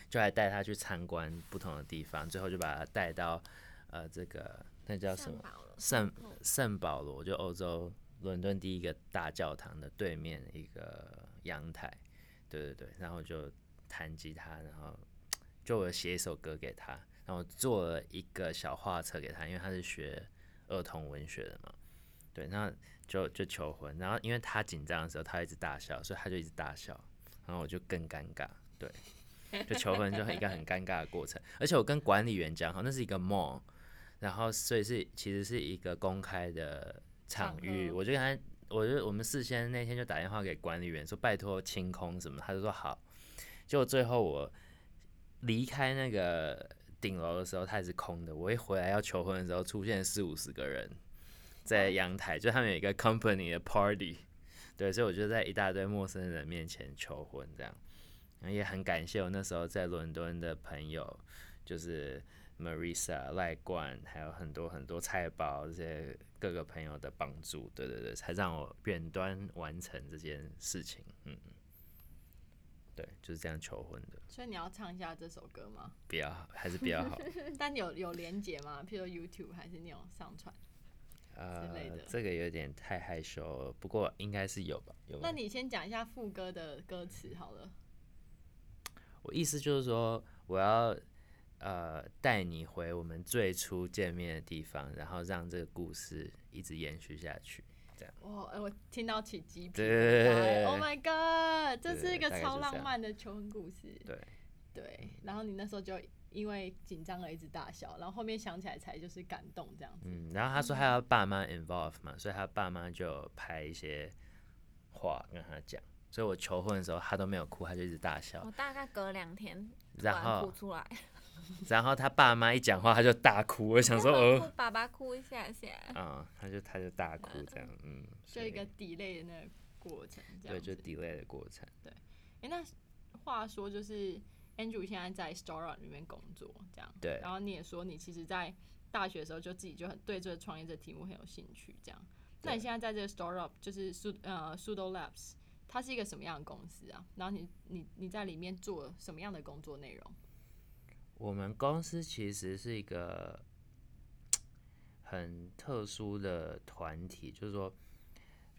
就还带他去参观不同的地方，最后就把他带到呃这个那叫什么？圣圣保罗，就欧洲伦敦第一个大教堂的对面一个阳台，对对对，然后就弹吉他，然后就我写一首歌给他，然后做了一个小画册给他，因为他是学儿童文学的嘛，对，那就就求婚，然后因为他紧张的时候，他一直大笑，所以他就一直大笑，然后我就更尴尬，对，就求婚就一个很尴尬的过程，而且我跟管理员讲好，那是一个 mall。然后所以是其实是一个公开的场域，我就跟他，我就我们事先那天就打电话给管理员说拜托清空什么，他就说好。结果最后我离开那个顶楼的时候，它也是空的。我一回来要求婚的时候，出现四五十个人在阳台，就他们有一个 company 的 party，对，所以我就在一大堆陌生人面前求婚这样。然后也很感谢我那时候在伦敦的朋友，就是 Marisa、赖冠，还有很多很多菜包这些各个朋友的帮助，对对对，才让我远端完成这件事情。嗯，对，就是这样求婚的。所以你要唱一下这首歌吗？比较好，还是比较好。但有有连接吗？譬如说 YouTube 还是那种上传？之类的，这个有点太害羞了，不过应该是有吧？有吧那你先讲一下副歌的歌词好了。我意思就是说，我要呃带你回我们最初见面的地方，然后让这个故事一直延续下去。哇、哎我听到起鸡皮！Oh my god，这是一个超浪漫的求婚故事。对，对，然后你那时候就因为紧张而一直大笑，然后后面想起来才就是感动这样子。嗯，然后他说他要爸妈 involve 嘛，所以他爸妈就拍一些话跟他讲，所以我求婚的时候他都没有哭，他就一直大笑我。大概隔两天然然后哭出来，然后他爸妈一讲话他就大哭，我想说哭呃，爸爸哭一下下。啊、他就他就大哭这样，嗯，就一个 delay 的那个过程，这对，就。delay 的过程。对哎、那话说就是 Andrew 现在在 Startup 里面工作，这样。对然后你也说你其实，在大学的时候就自己就很对这个创业这题目很有兴趣，这样。那你现在在这个 Startup 就是 Sud 呃 Sudo Labs，它是一个什么样的公司啊？然后你你你在里面做什么样的工作内容？我们公司其实是一个很特殊的团体，就是说，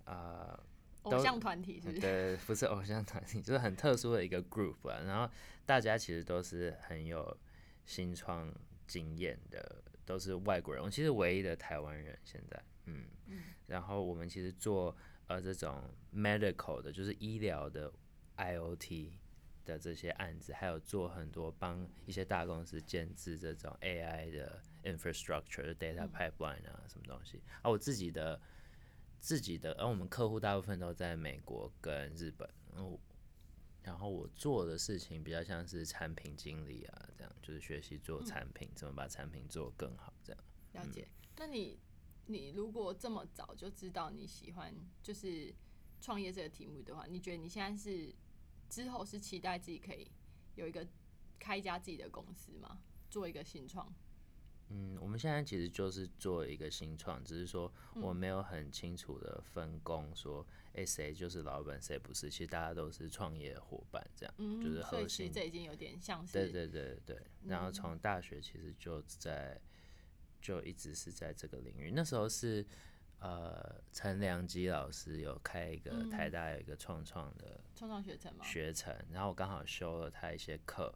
呃，偶像团体是不是？对，不是偶像团体，就是很特殊的一个 group 啊。然后大家其实都是很有新创经验的，都是外国人。我其实唯一的台湾人现在，嗯，然后我们其实做呃这种 medical 的，就是医疗的 IOT 的这些案子，还有做很多帮一些大公司建制这种 AI 的 infrastructure、data pipeline 啊，什么东西。啊，我自己的自己的，而、我们客户大部分都在美国跟日本，然后然后我做的事情比较像是产品经理啊，这样就是学习做产品，怎么把产品做更好，这样。了解。那你你如果这么早就知道你喜欢就是创业这个题目的话，你觉得你现在是之后是期待自己可以有一个开一家自己的公司吗？做一个新创？嗯，我们现在其实就是做一个新创，只是说我没有很清楚的分工，说哎谁就是老板，谁不是。其实大家都是创业伙伴，这样、嗯，就是核所以其实心。这已经有点像是对对对对，然后嗯从大学其实就在就一直是在这个领域。那时候是呃陈良基老师有开一个嗯台大有一个创创的创创学程嘛？学程，然后我刚好修了他一些课，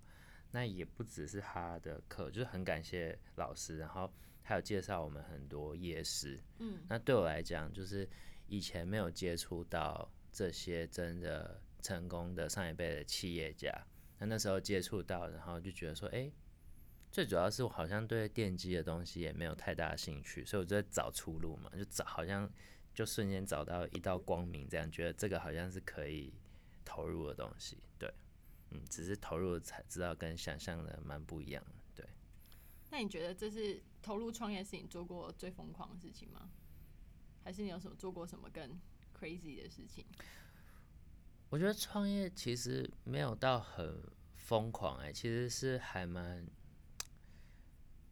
那也不只是他的课，就是很感谢老师，然后还有介绍我们很多夜市。嗯，那对我来讲，就是以前没有接触到这些真的成功的上一辈的企业家，那那时候接触到，然后就觉得说，哎、最主要是我好像对电机的东西也没有太大的兴趣，所以我就在找出路嘛，就找好像就瞬间找到一道光明，这样觉得这个好像是可以投入的东西，对，嗯，只是投入才知道跟想象的蛮不一样的，对。那你觉得这是投入创业是你做过最疯狂的事情吗？还是你有什么做过什么更 crazy 的事情？我觉得创业其实没有到很疯狂哎、其实是还蛮，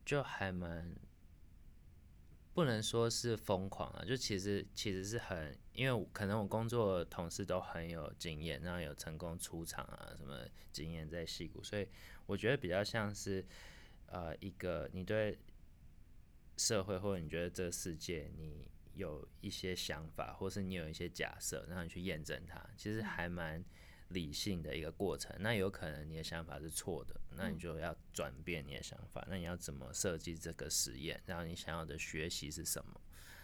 就还蛮，不能说是疯狂啊，就其实其实是很，因为可能我工作的同事都很有经验，然后有成功出场啊什么经验在戏骨，所以我觉得比较像是呃一个你对社会或者你觉得这个世界你有一些想法，或是你有一些假设，然后你去验证它，其实还蛮理性的一个过程。那有可能你的想法是错的，那你就要转变你的想法。那你要怎么设计这个实验？然后你想要的学习是什么？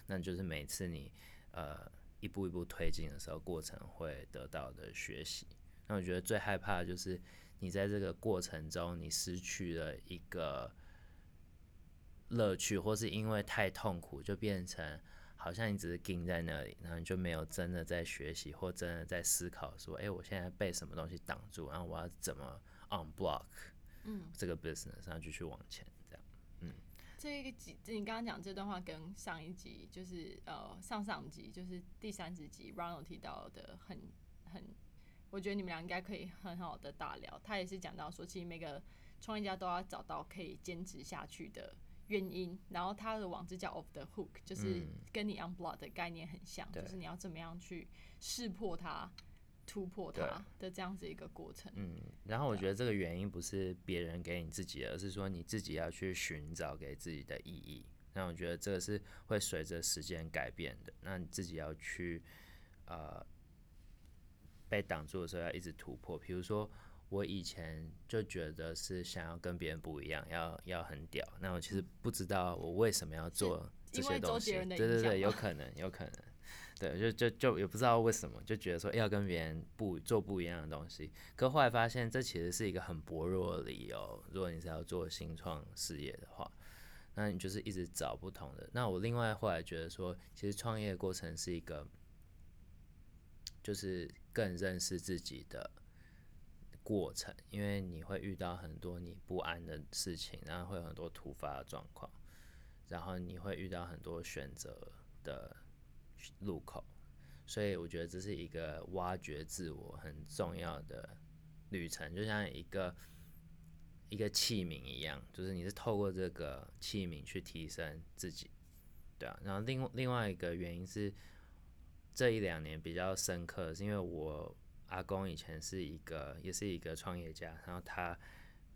那就是每次你呃一步一步推进的时候，过程会得到的学习。那我觉得最害怕的就是你在这个过程中，你失去了一个乐趣，或是因为太痛苦，就变成好像你只是盯在那里，然后你就没有真的在学习，或真的在思考说，哎、我现在被什么东西挡住，然后我要怎么 on block 嗯，这个 business，然后继续往前这样。嗯这一个集，你刚刚讲这段话跟上一集就是呃上上集就是第三十集 Ronald 提到的很很，我觉得你们俩应该可以很好的大聊。他也是讲到说，其实每个创业家都要找到可以坚持下去的原因。然后它的网址叫 Off the Hook，就是嗯跟你 Unblock 的概念很像，对就是你要怎么样去识破它。突破它的这样子一个过程。嗯，然后我觉得这个原因不是别人给你自己的，而是说你自己要去寻找给自己的意义。那我觉得这个是会随着时间改变的，那你自己要去呃被挡住的时候要一直突破。比如说我以前就觉得是想要跟别人不一样，要要很屌，那我其实不知道我为什么要做这些东西。对对对，有可能，有可能。对，就就就也不知道为什么，就觉得说要跟别人不做不一样的东西。可后来发现，这其实是一个很薄弱的理由。如果你是要做新创事业的话，那你就是一直找不同的。那我另外后来觉得说，其实创业过程是一个，就是更认识自己的过程，因为你会遇到很多你不安的事情，然后会有很多突发的状况，然后你会遇到很多选择的路口，所以我觉得这是一个挖掘自我很重要的旅程，就像一个一个器皿一样，就是你是透过这个器皿去提升自己，对啊。然后另另外一个原因是这一两年比较深刻，是因为我阿公以前是一个也是一个创业家，然后他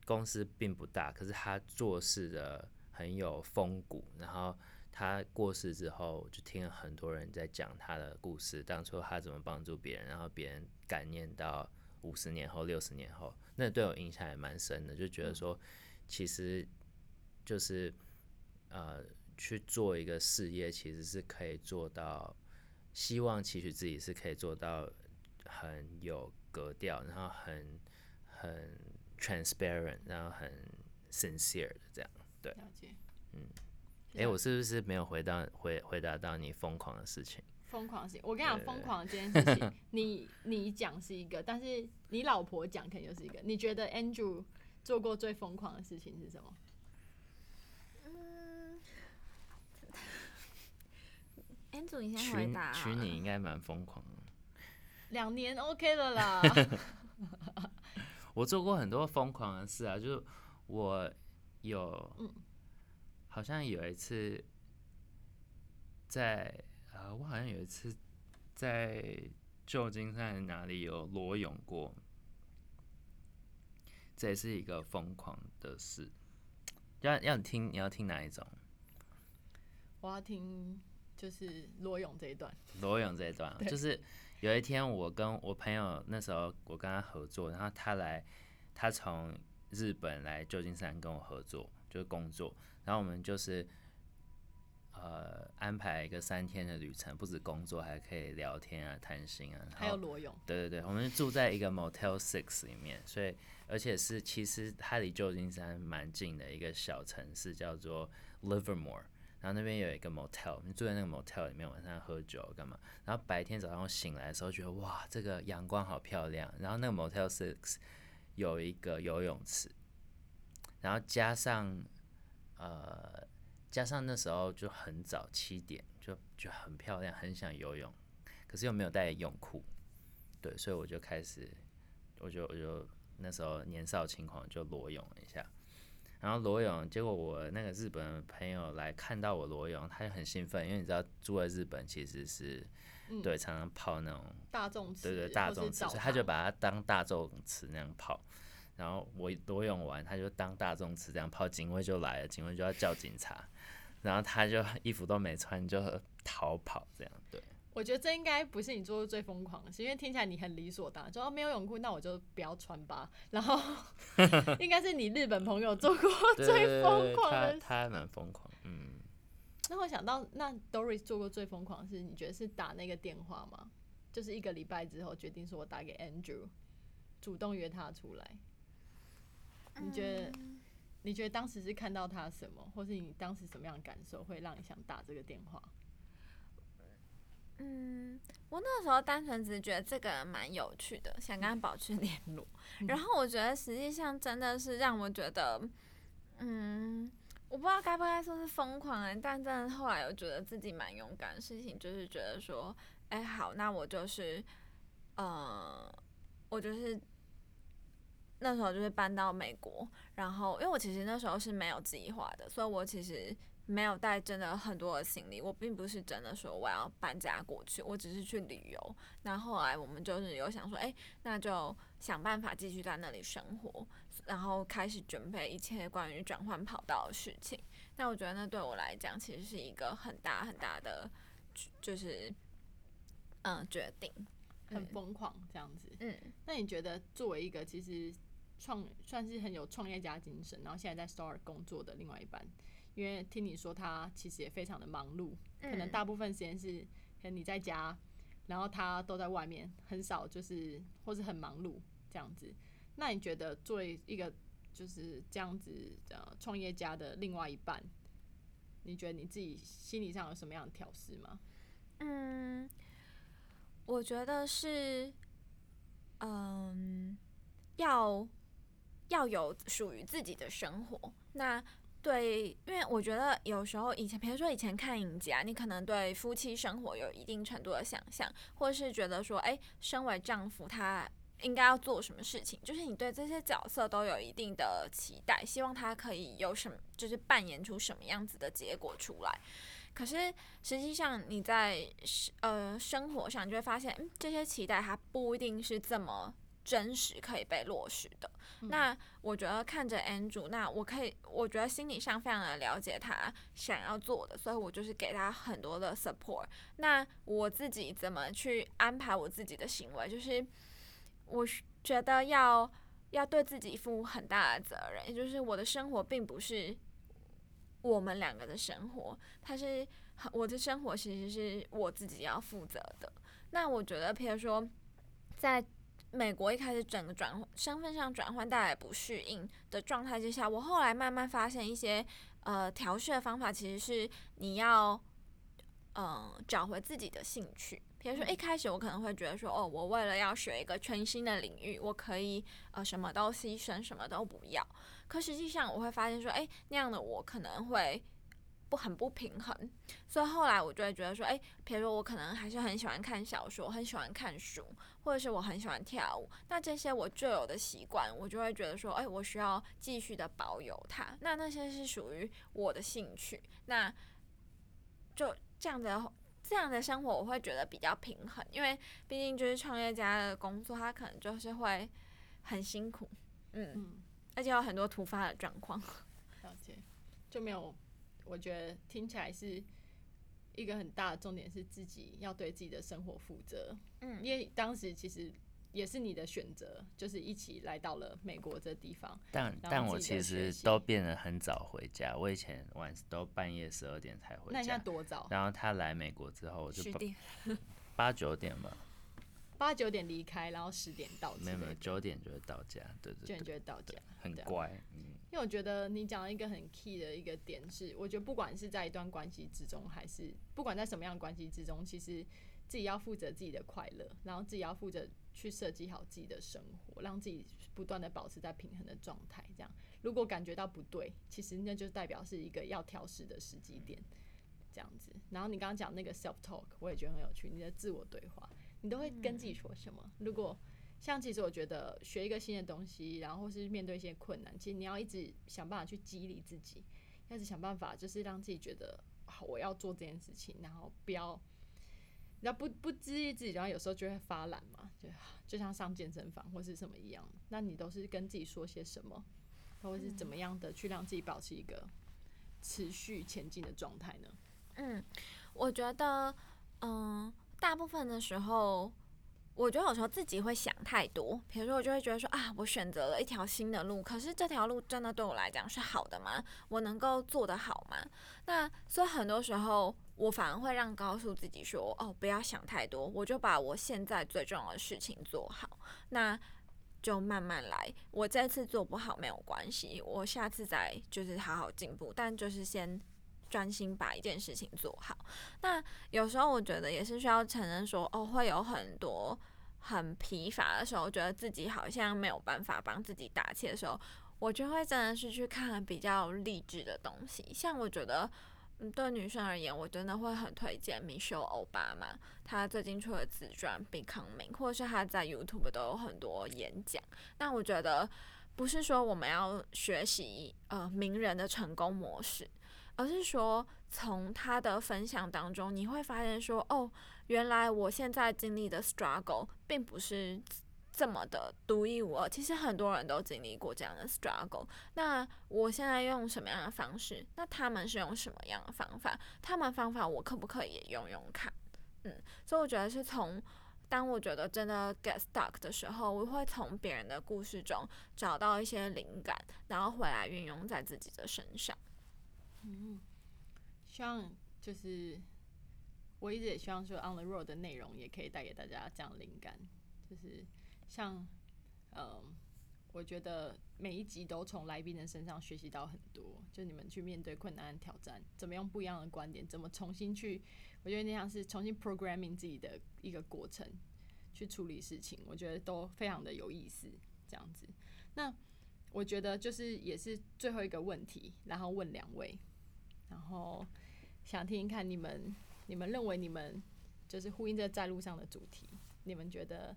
公司并不大，可是他做事的很有风骨，然后。他过世之后，就听了很多人在讲他的故事，当初他怎么帮助别人，然后别人感念到五十年后、六十年后，那对我印象也蛮深的，就觉得说，其实就是呃去做一个事业，其实是可以做到，希望期许自己是可以做到很有格调，然后很很 transparent，然后很 sincere 的这样。对，了解。嗯。哎、哎、我是不是没有回答回回答到你疯狂的事情？疯狂的事情，我跟你讲，疯狂的这件事情，你你讲是一个，但是你老婆讲肯定又是一个。你觉得 Andrew 做过最疯狂的事情是什么？嗯，Andrew，你先娶回答娶你应该蛮疯狂的。两年 OK 了啦。我做过很多疯狂的事啊，就是我有，嗯好像有一次在啊、我好像有一次在旧金山哪里有裸泳过，这也是一个疯狂的事。要要你听，你要听哪一种？我要听就是裸泳这一段。裸泳这一段就是有一天我跟我朋友那时候我跟他合作，然后他来，他从日本来旧金山跟我合作，就是工作，然后我们就是呃安排一个三天的旅程，不止工作，还可以聊天啊、谈心啊，还有裸泳，对对对，我们住在一个 Motel Six 里面，所以而且是其实它离旧金山蛮近的一个小城市，叫做 Livermore。然后那边有一个 motel，你住在那个 motel 里面，晚上喝酒干嘛？然后白天早上醒来的时候，觉得哇，这个阳光好漂亮。然后那个 motel six 有一个游泳池，然后加上呃，加上那时候就很早七点，就就很漂亮，很想游泳，可是又没有带泳裤，对，所以我就开始，我就我就那时候年少轻狂就裸泳了一下。然后裸泳，结果我那个日本朋友来看到我裸泳，他就很兴奋，因为你知道住在日本其实是、嗯对常常泡那种大众池，对对大众池，他就把它当大众池那样泡。然后我裸泳完，他就当大众池这样泡，警卫就来了，警卫就要叫警察，然后他就 衣服都没穿就逃跑这样，对。我觉得这应该不是你做过最疯狂的事，因为听起来你很理所当然，说、哦、没有泳裤，那我就不要穿吧。然后 应该是你日本朋友做过最疯狂的事。他蛮疯狂，嗯，那我想到，那 Doris 做过最疯狂的事，你觉得是打那个电话吗？就是一个礼拜之后决定说我打给 Andrew，主动约他出来。你觉得？你觉得当时是看到他什么，或是你当时什么样的感受，会让你想打这个电话？嗯，我那时候单纯只是觉得这个人蛮有趣的，想跟他保持联络。然后我觉得实际上真的是让我觉得，嗯，我不知道该不该说是疯狂的，但真的后来我觉得自己蛮勇敢的事情，就是觉得说，哎、好，那我就是，呃，我就是那时候就是搬到美国，然后因为我其实那时候是没有计划的，所以我其实没有带真的很多的行李，我并不是真的说我要搬家过去，我只是去旅游。那后来我们就是有想说，哎，那就想办法继续在那里生活，然后开始准备一切关于转换跑道的事情。那我觉得那对我来讲其实是一个很大很大的，就是嗯决定，很疯狂这样子。嗯，那你觉得作为一个其实创算是很有创业家精神，然后现在在 Store 工作的另外一半，因为听你说他其实也非常的忙碌，可能大部分时间是可能你在家，然后他都在外面，很少就是或是很忙碌这样子。那你觉得作为一个就是这样子呃创业家的另外一半，你觉得你自己心理上有什么样的调试吗？嗯，我觉得是，嗯，要要有属于自己的生活。那对，因为我觉得有时候以前，比如说以前看影集啊，你可能对夫妻生活有一定程度的想象，或是觉得说，哎，身为丈夫他。应该要做什么事情？就是你对这些角色都有一定的期待，希望他可以有什么，就是扮演出什么样子的结果出来。可是实际上你在呃生活上，就会发现，嗯，这些期待它不一定是这么真实可以被落实的。那我觉得看着 Andrew，那我可以，我觉得心理上非常的了解他想要做的，所以我就是给他很多的 support。那我自己怎么去安排我自己的行为，就是。我觉得要要对自己负很大的责任，也就是我的生活并不是我们两个的生活，它是我的生活，其实是我自己要负责的。那我觉得，譬如说，在美国一开始整个转身份上转换带来不适应的状态之下，我后来慢慢发现一些呃调试的方法，其实是你要嗯找回自己的兴趣。比如说一开始我可能会觉得说，哦，我为了要学一个全新的领域，我可以呃什么都牺牲，什么都不要。可实际上我会发现说，哎，那样的我可能会不很不平衡。所以后来我就会觉得说，哎，比如说我可能还是很喜欢看小说，很喜欢看书，或者是我很喜欢跳舞。那这些我就有的习惯，我就会觉得说，哎，我需要继续的保有它。那那些是属于我的兴趣，那就这样的。这样的生活我会觉得比较平衡，因为毕竟就是创业家的工作，他可能就是会很辛苦，嗯，而且有很多突发的状况。了解，就没有，我觉得听起来是一个很大的重点，是自己要对自己的生活负责。嗯，因为当时其实。也是你的选择，就是一起来到了美国这地方。但但我其实都变得很早回家，我以前晚都半夜十二点才回家。那现在多早？然后他来美国之后，我就八九点吧。八九点离开，然后十点到。没有没有，九点就会到家，对对。九点就会到家，很乖。嗯。因为我觉得你讲了一个很 key 的一个点是，我觉得不管是在一段关系之中，还是不管在什么样的关系之中，其实自己要负责自己的快乐，然后自己要负责。去设计好自己的生活，让自己不断的保持在平衡的状态。这样，如果感觉到不对，其实那就代表是一个要调试的时机点。这样子，然后你刚刚讲那个 self talk，我也觉得很有趣。你的自我对话，你都会跟自己说什么？如果像其实我觉得学一个新的东西，然后或是面对一些困难，其实你要一直想办法去激励自己，一直想办法就是让自己觉得好，我要做这件事情，然后不要。然后不不激励自己，然后有时候就会发懒嘛，就就像上健身房或是什么一样。那你都是跟自己说些什么，或者是怎么样的去让自己保持一个持续前进的状态呢？嗯，我觉得，嗯，大部分的时候。我觉得有时候自己会想太多，比如说我就会觉得说啊，我选择了一条新的路，可是这条路真的对我来讲是好的吗？我能够做得好吗？那所以很多时候我反而会让告诉自己说，哦，不要想太多，我就把我现在最重要的事情做好，那就慢慢来。我这次做不好没有关系，我下次再就是好好进步，但就是先。专心把一件事情做好。那有时候我觉得也是需要承认说，哦，会有很多很疲乏的时候，觉得自己好像没有办法帮自己打气的时候，我就会真的是去看比较励志的东西。像我觉得，嗯，对女生而言，我真的会很推荐 Michelle Obama，她最近出的自传《Becoming》，或者是她在 YouTube 都有很多演讲。那我觉得不是说我们要学习呃名人的成功模式，而是说从他的分享当中，你会发现说，哦，原来我现在经历的 struggle 并不是。这么的独一无二，其实很多人都经历过这样的 struggle。那我现在用什么样的方式？那他们是用什么样的方法？他们方法我可不可以也用用看？嗯，所以我觉得是从当我觉得真的 get stuck 的时候，我会从别人的故事中找到一些灵感，然后回来运用在自己的身上。嗯，希望就是我一直也希望说 on the road 的内容也可以带给大家这样灵感，就是。像，嗯，我觉得每一集都从来宾的身上学习到很多。就你们去面对困难挑战，怎么用不一样的观点，怎么重新去，我觉得那样是重新 programming 自己的一个过程，去处理事情，我觉得都非常的有意思。这样子，那我觉得就是也是最后一个问题，然后问两位，然后想听一看你们，你们认为你们就是呼应这在路上的主题，你们觉得？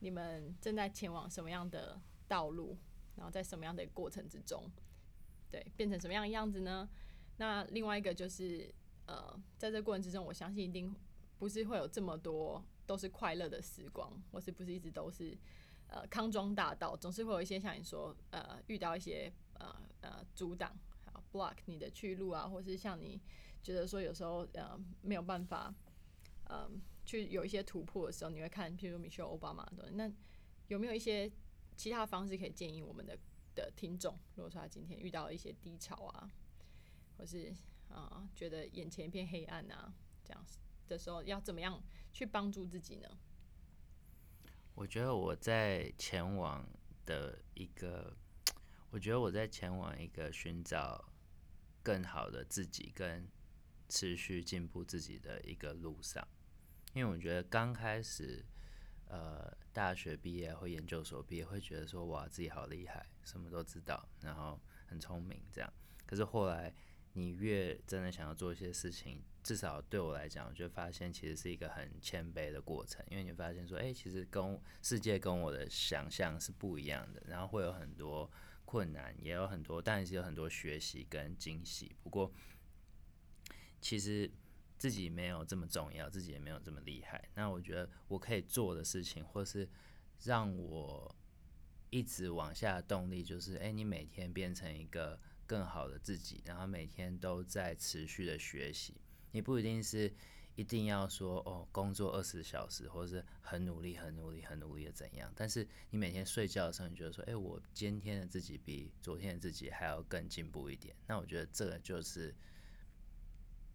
你们正在前往什么样的道路？然后在什么样的过程之中，对，变成什么样的样子呢？那另外一个就是，呃，在这过程之中，我相信一定不是会有这么多都是快乐的时光，或是不是一直都是呃康庄大道，总是会有一些像你说，呃，遇到一些呃呃阻挡，好 block 你的去路啊，或是像你觉得说有时候呃没有办法，呃。去有一些突破的时候，你会看，譬如 Michelle Obama 的，那有没有一些其他方式可以建议我们的的听众？如果说他今天遇到一些低潮啊，或是啊觉得眼前一片黑暗啊，这样子的时候，要怎么样去帮助自己呢？我觉得我在前往的一个，我觉得我在前往一个寻找更好的自己，跟持续进步自己的一个路上。因为我觉得刚开始，呃，大学毕业或研究所毕业，会觉得说哇，自己好厉害，什么都知道，然后很聪明这样。可是后来，你越真的想要做一些事情，至少对我来讲，我就发现其实是一个很谦卑的过程。因为你发现说，哎，其实跟世界跟我的想象是不一样的，然后会有很多困难，也有很多，但是有很多学习跟惊喜。不过，其实。自己没有这么重要，自己也没有这么厉害。那我觉得我可以做的事情，或是让我一直往下的动力，就是哎，你每天变成一个更好的自己，然后每天都在持续的学习。你不一定是一定要说哦，工作二十小时，或者是很努力、很努力、很努力的怎样。但是你每天睡觉的时候，你觉得说，哎，我今天的自己比昨天的自己还要更进步一点。那我觉得这个就是，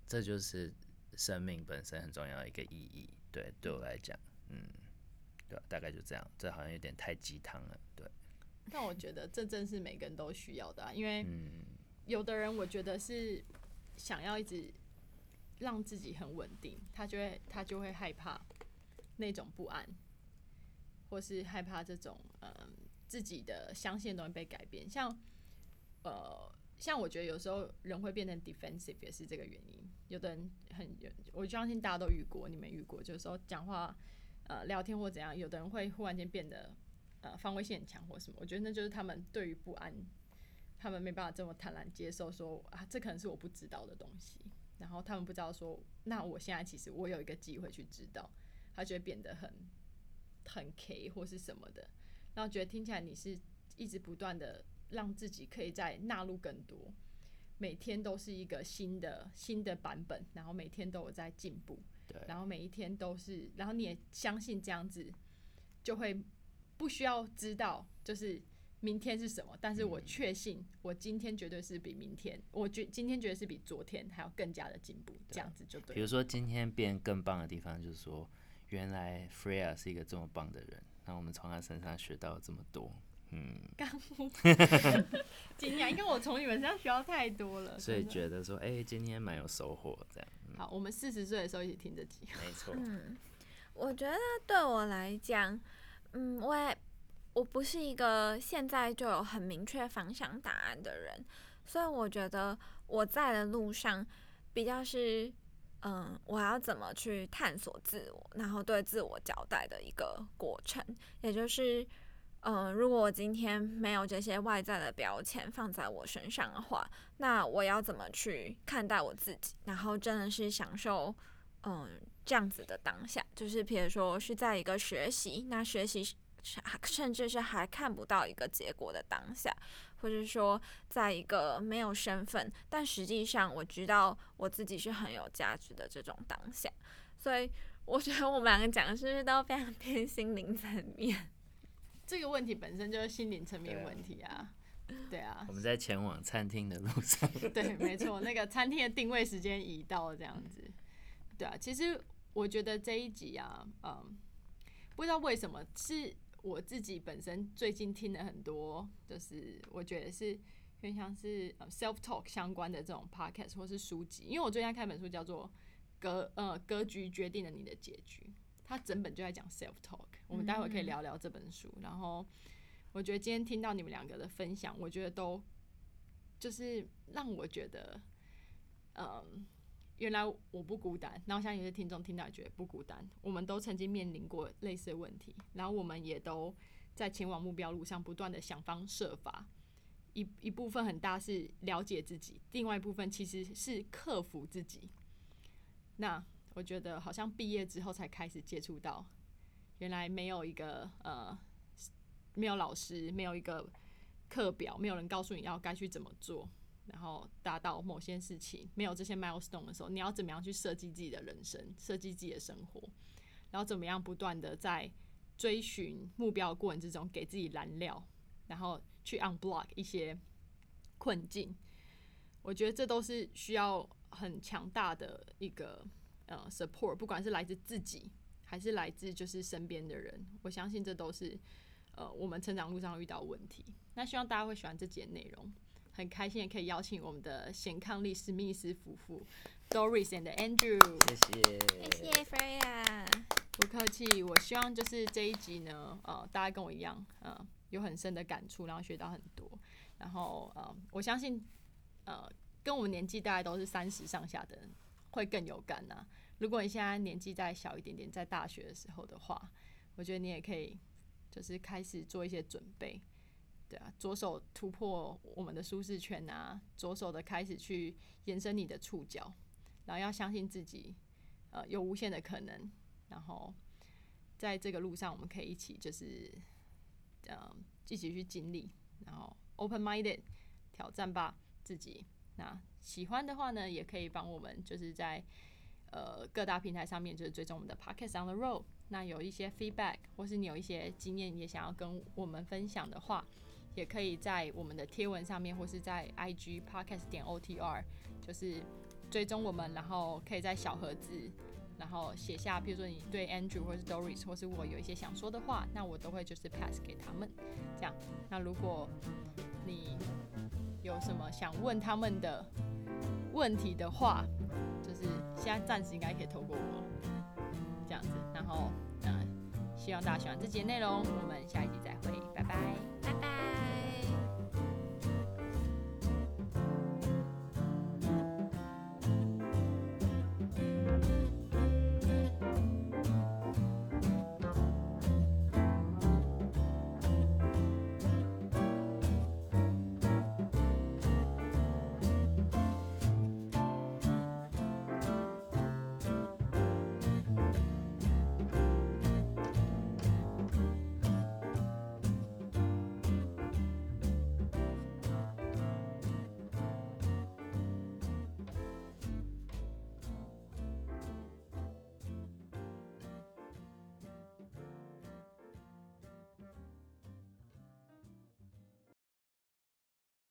这就是。生命本身很重要的一个意义，对，对我来讲，嗯，对，大概就这样。这好像有点太鸡汤了，对。但我觉得这正是每个人都需要的，因为有的人我觉得是想要一直让自己很稳定，他就会他就会害怕那种不安，或是害怕这种嗯自己的相信的东西被改变，像呃。像我觉得有时候人会变成 defensive 也是这个原因。有的人很，我相信大家都遇过，你们遇过，就是说讲话、呃聊天或怎样，有的人会忽然间变得呃防卫性很强或什么。我觉得那就是他们对于不安，他们没办法这么坦然接受说啊，这可能是我不知道的东西。然后他们不知道说，那我现在其实我有一个机会去知道，他就会变得很很 K 或是什么的。然后觉得听起来你是一直不断的。让自己可以再纳入更多，每天都是一个新的新的版本，然后每天都有在进步，对，然后每一天都是，然后你也相信这样子，就会不需要知道就是明天是什么，但是我确信我今天绝对是比明天，我觉今天绝对是比昨天还要更加的进步，这样子就对。比如说今天变更棒的地方，就是说原来 Freya 是一个这么棒的人，那我们从他身上学到了这么多。嗯，刚 惊讶，因为我从你们身上学到太多了，所以觉得说，哎，今天蛮有收获这样。好，我们四十岁的时候一起听这集，没错。嗯，我觉得对我来讲，嗯，我也我不是一个现在就有很明确方向答案的人，所以我觉得我在的路上，比较是，嗯，我要怎么去探索自我，然后对自我交代的一个过程。也就是，嗯，如果我今天没有这些外在的标签放在我身上的话，那我要怎么去看待我自己？然后真的是享受，嗯，这样子的当下，就是比如说是在一个学习，那学习。甚至是还看不到一个结果的当下，或者说在一个没有身份，但实际上我知道我自己是很有价值的这种当下，所以我觉得我们两个讲的是不是都非常偏心灵层面？这个问题本身就是心灵层面问题啊，对啊。我们在前往餐厅的路上。对，没错，那个餐厅的定位时间已到，这样子。对啊，其实我觉得这一集啊，嗯，不知道为什么是。我自己本身最近听了很多，就是我觉得是偏向是呃 self talk 相关的这种 podcast 或是书籍，因为我最近看本书叫做《格呃格局决定了你的结局》，它整本就在讲 self talk。我们待会可以聊聊这本书。然后我觉得今天听到你们两个的分享，我觉得都就是让我觉得，嗯。原来我不孤单，然后像有些听众听到觉得不孤单，我们都曾经面临过类似的问题，然后我们也都在前往目标路上不断的想方设法，一一部分很大是了解自己，另外一部分其实是克服自己。那我觉得好像毕业之后才开始接触到，原来没有一个呃，没有老师，没有一个课表，没有人告诉你要该去怎么做。然后达到某些事情，没有这些 milestone 的时候，你要怎么样去设计自己的人生，设计自己的生活，然后怎么样不断的在追寻目标的过程之中给自己燃料，然后去 unblock 一些困境。我觉得这都是需要很强大的一个呃 support，不管是来自自己还是来自就是身边的人，我相信这都是呃我们成长路上遇到问题。那希望大家会喜欢这节内容。很开心也可以邀请我们的贤康利史密斯夫妇，Doris and Andrew。谢谢，谢谢 Freya。不客气。我希望就是这一集呢，呃，大家跟我一样，呃，有很深的感触，然后学到很多。然后，呃，我相信，呃，跟我们年纪大概都是三十上下的人会更有感呐。如果你现在年纪再小一点点，在大学的时候的话，我觉得你也可以，就是开始做一些准备。对啊，左手突破我们的舒适圈啊，左手的开始去延伸你的触角，然后要相信自己，呃，有无限的可能。然后在这个路上，我们可以一起就是，呃，一起去经历，然后 open minded 挑战吧自己。那喜欢的话呢，也可以帮我们就是在呃各大平台上面就是追踪我们的 podcast on the road。那有一些 feedback 或是你有一些经验也想要跟我们分享的话。也可以在我们的贴文上面，或是在 IG podcast 点 OTR，就是追踪我们，然后可以在小盒子，然后写下，比如说你对 Andrew 或是 Doris 或是我有一些想说的话，那我都会就是 pass 给他们，这样。那如果你有什么想问他们的问题的话，就是现在暂时应该可以透过我这样子。然后，嗯，希望大家喜欢这节内容我们下一集再会拜拜。拜拜。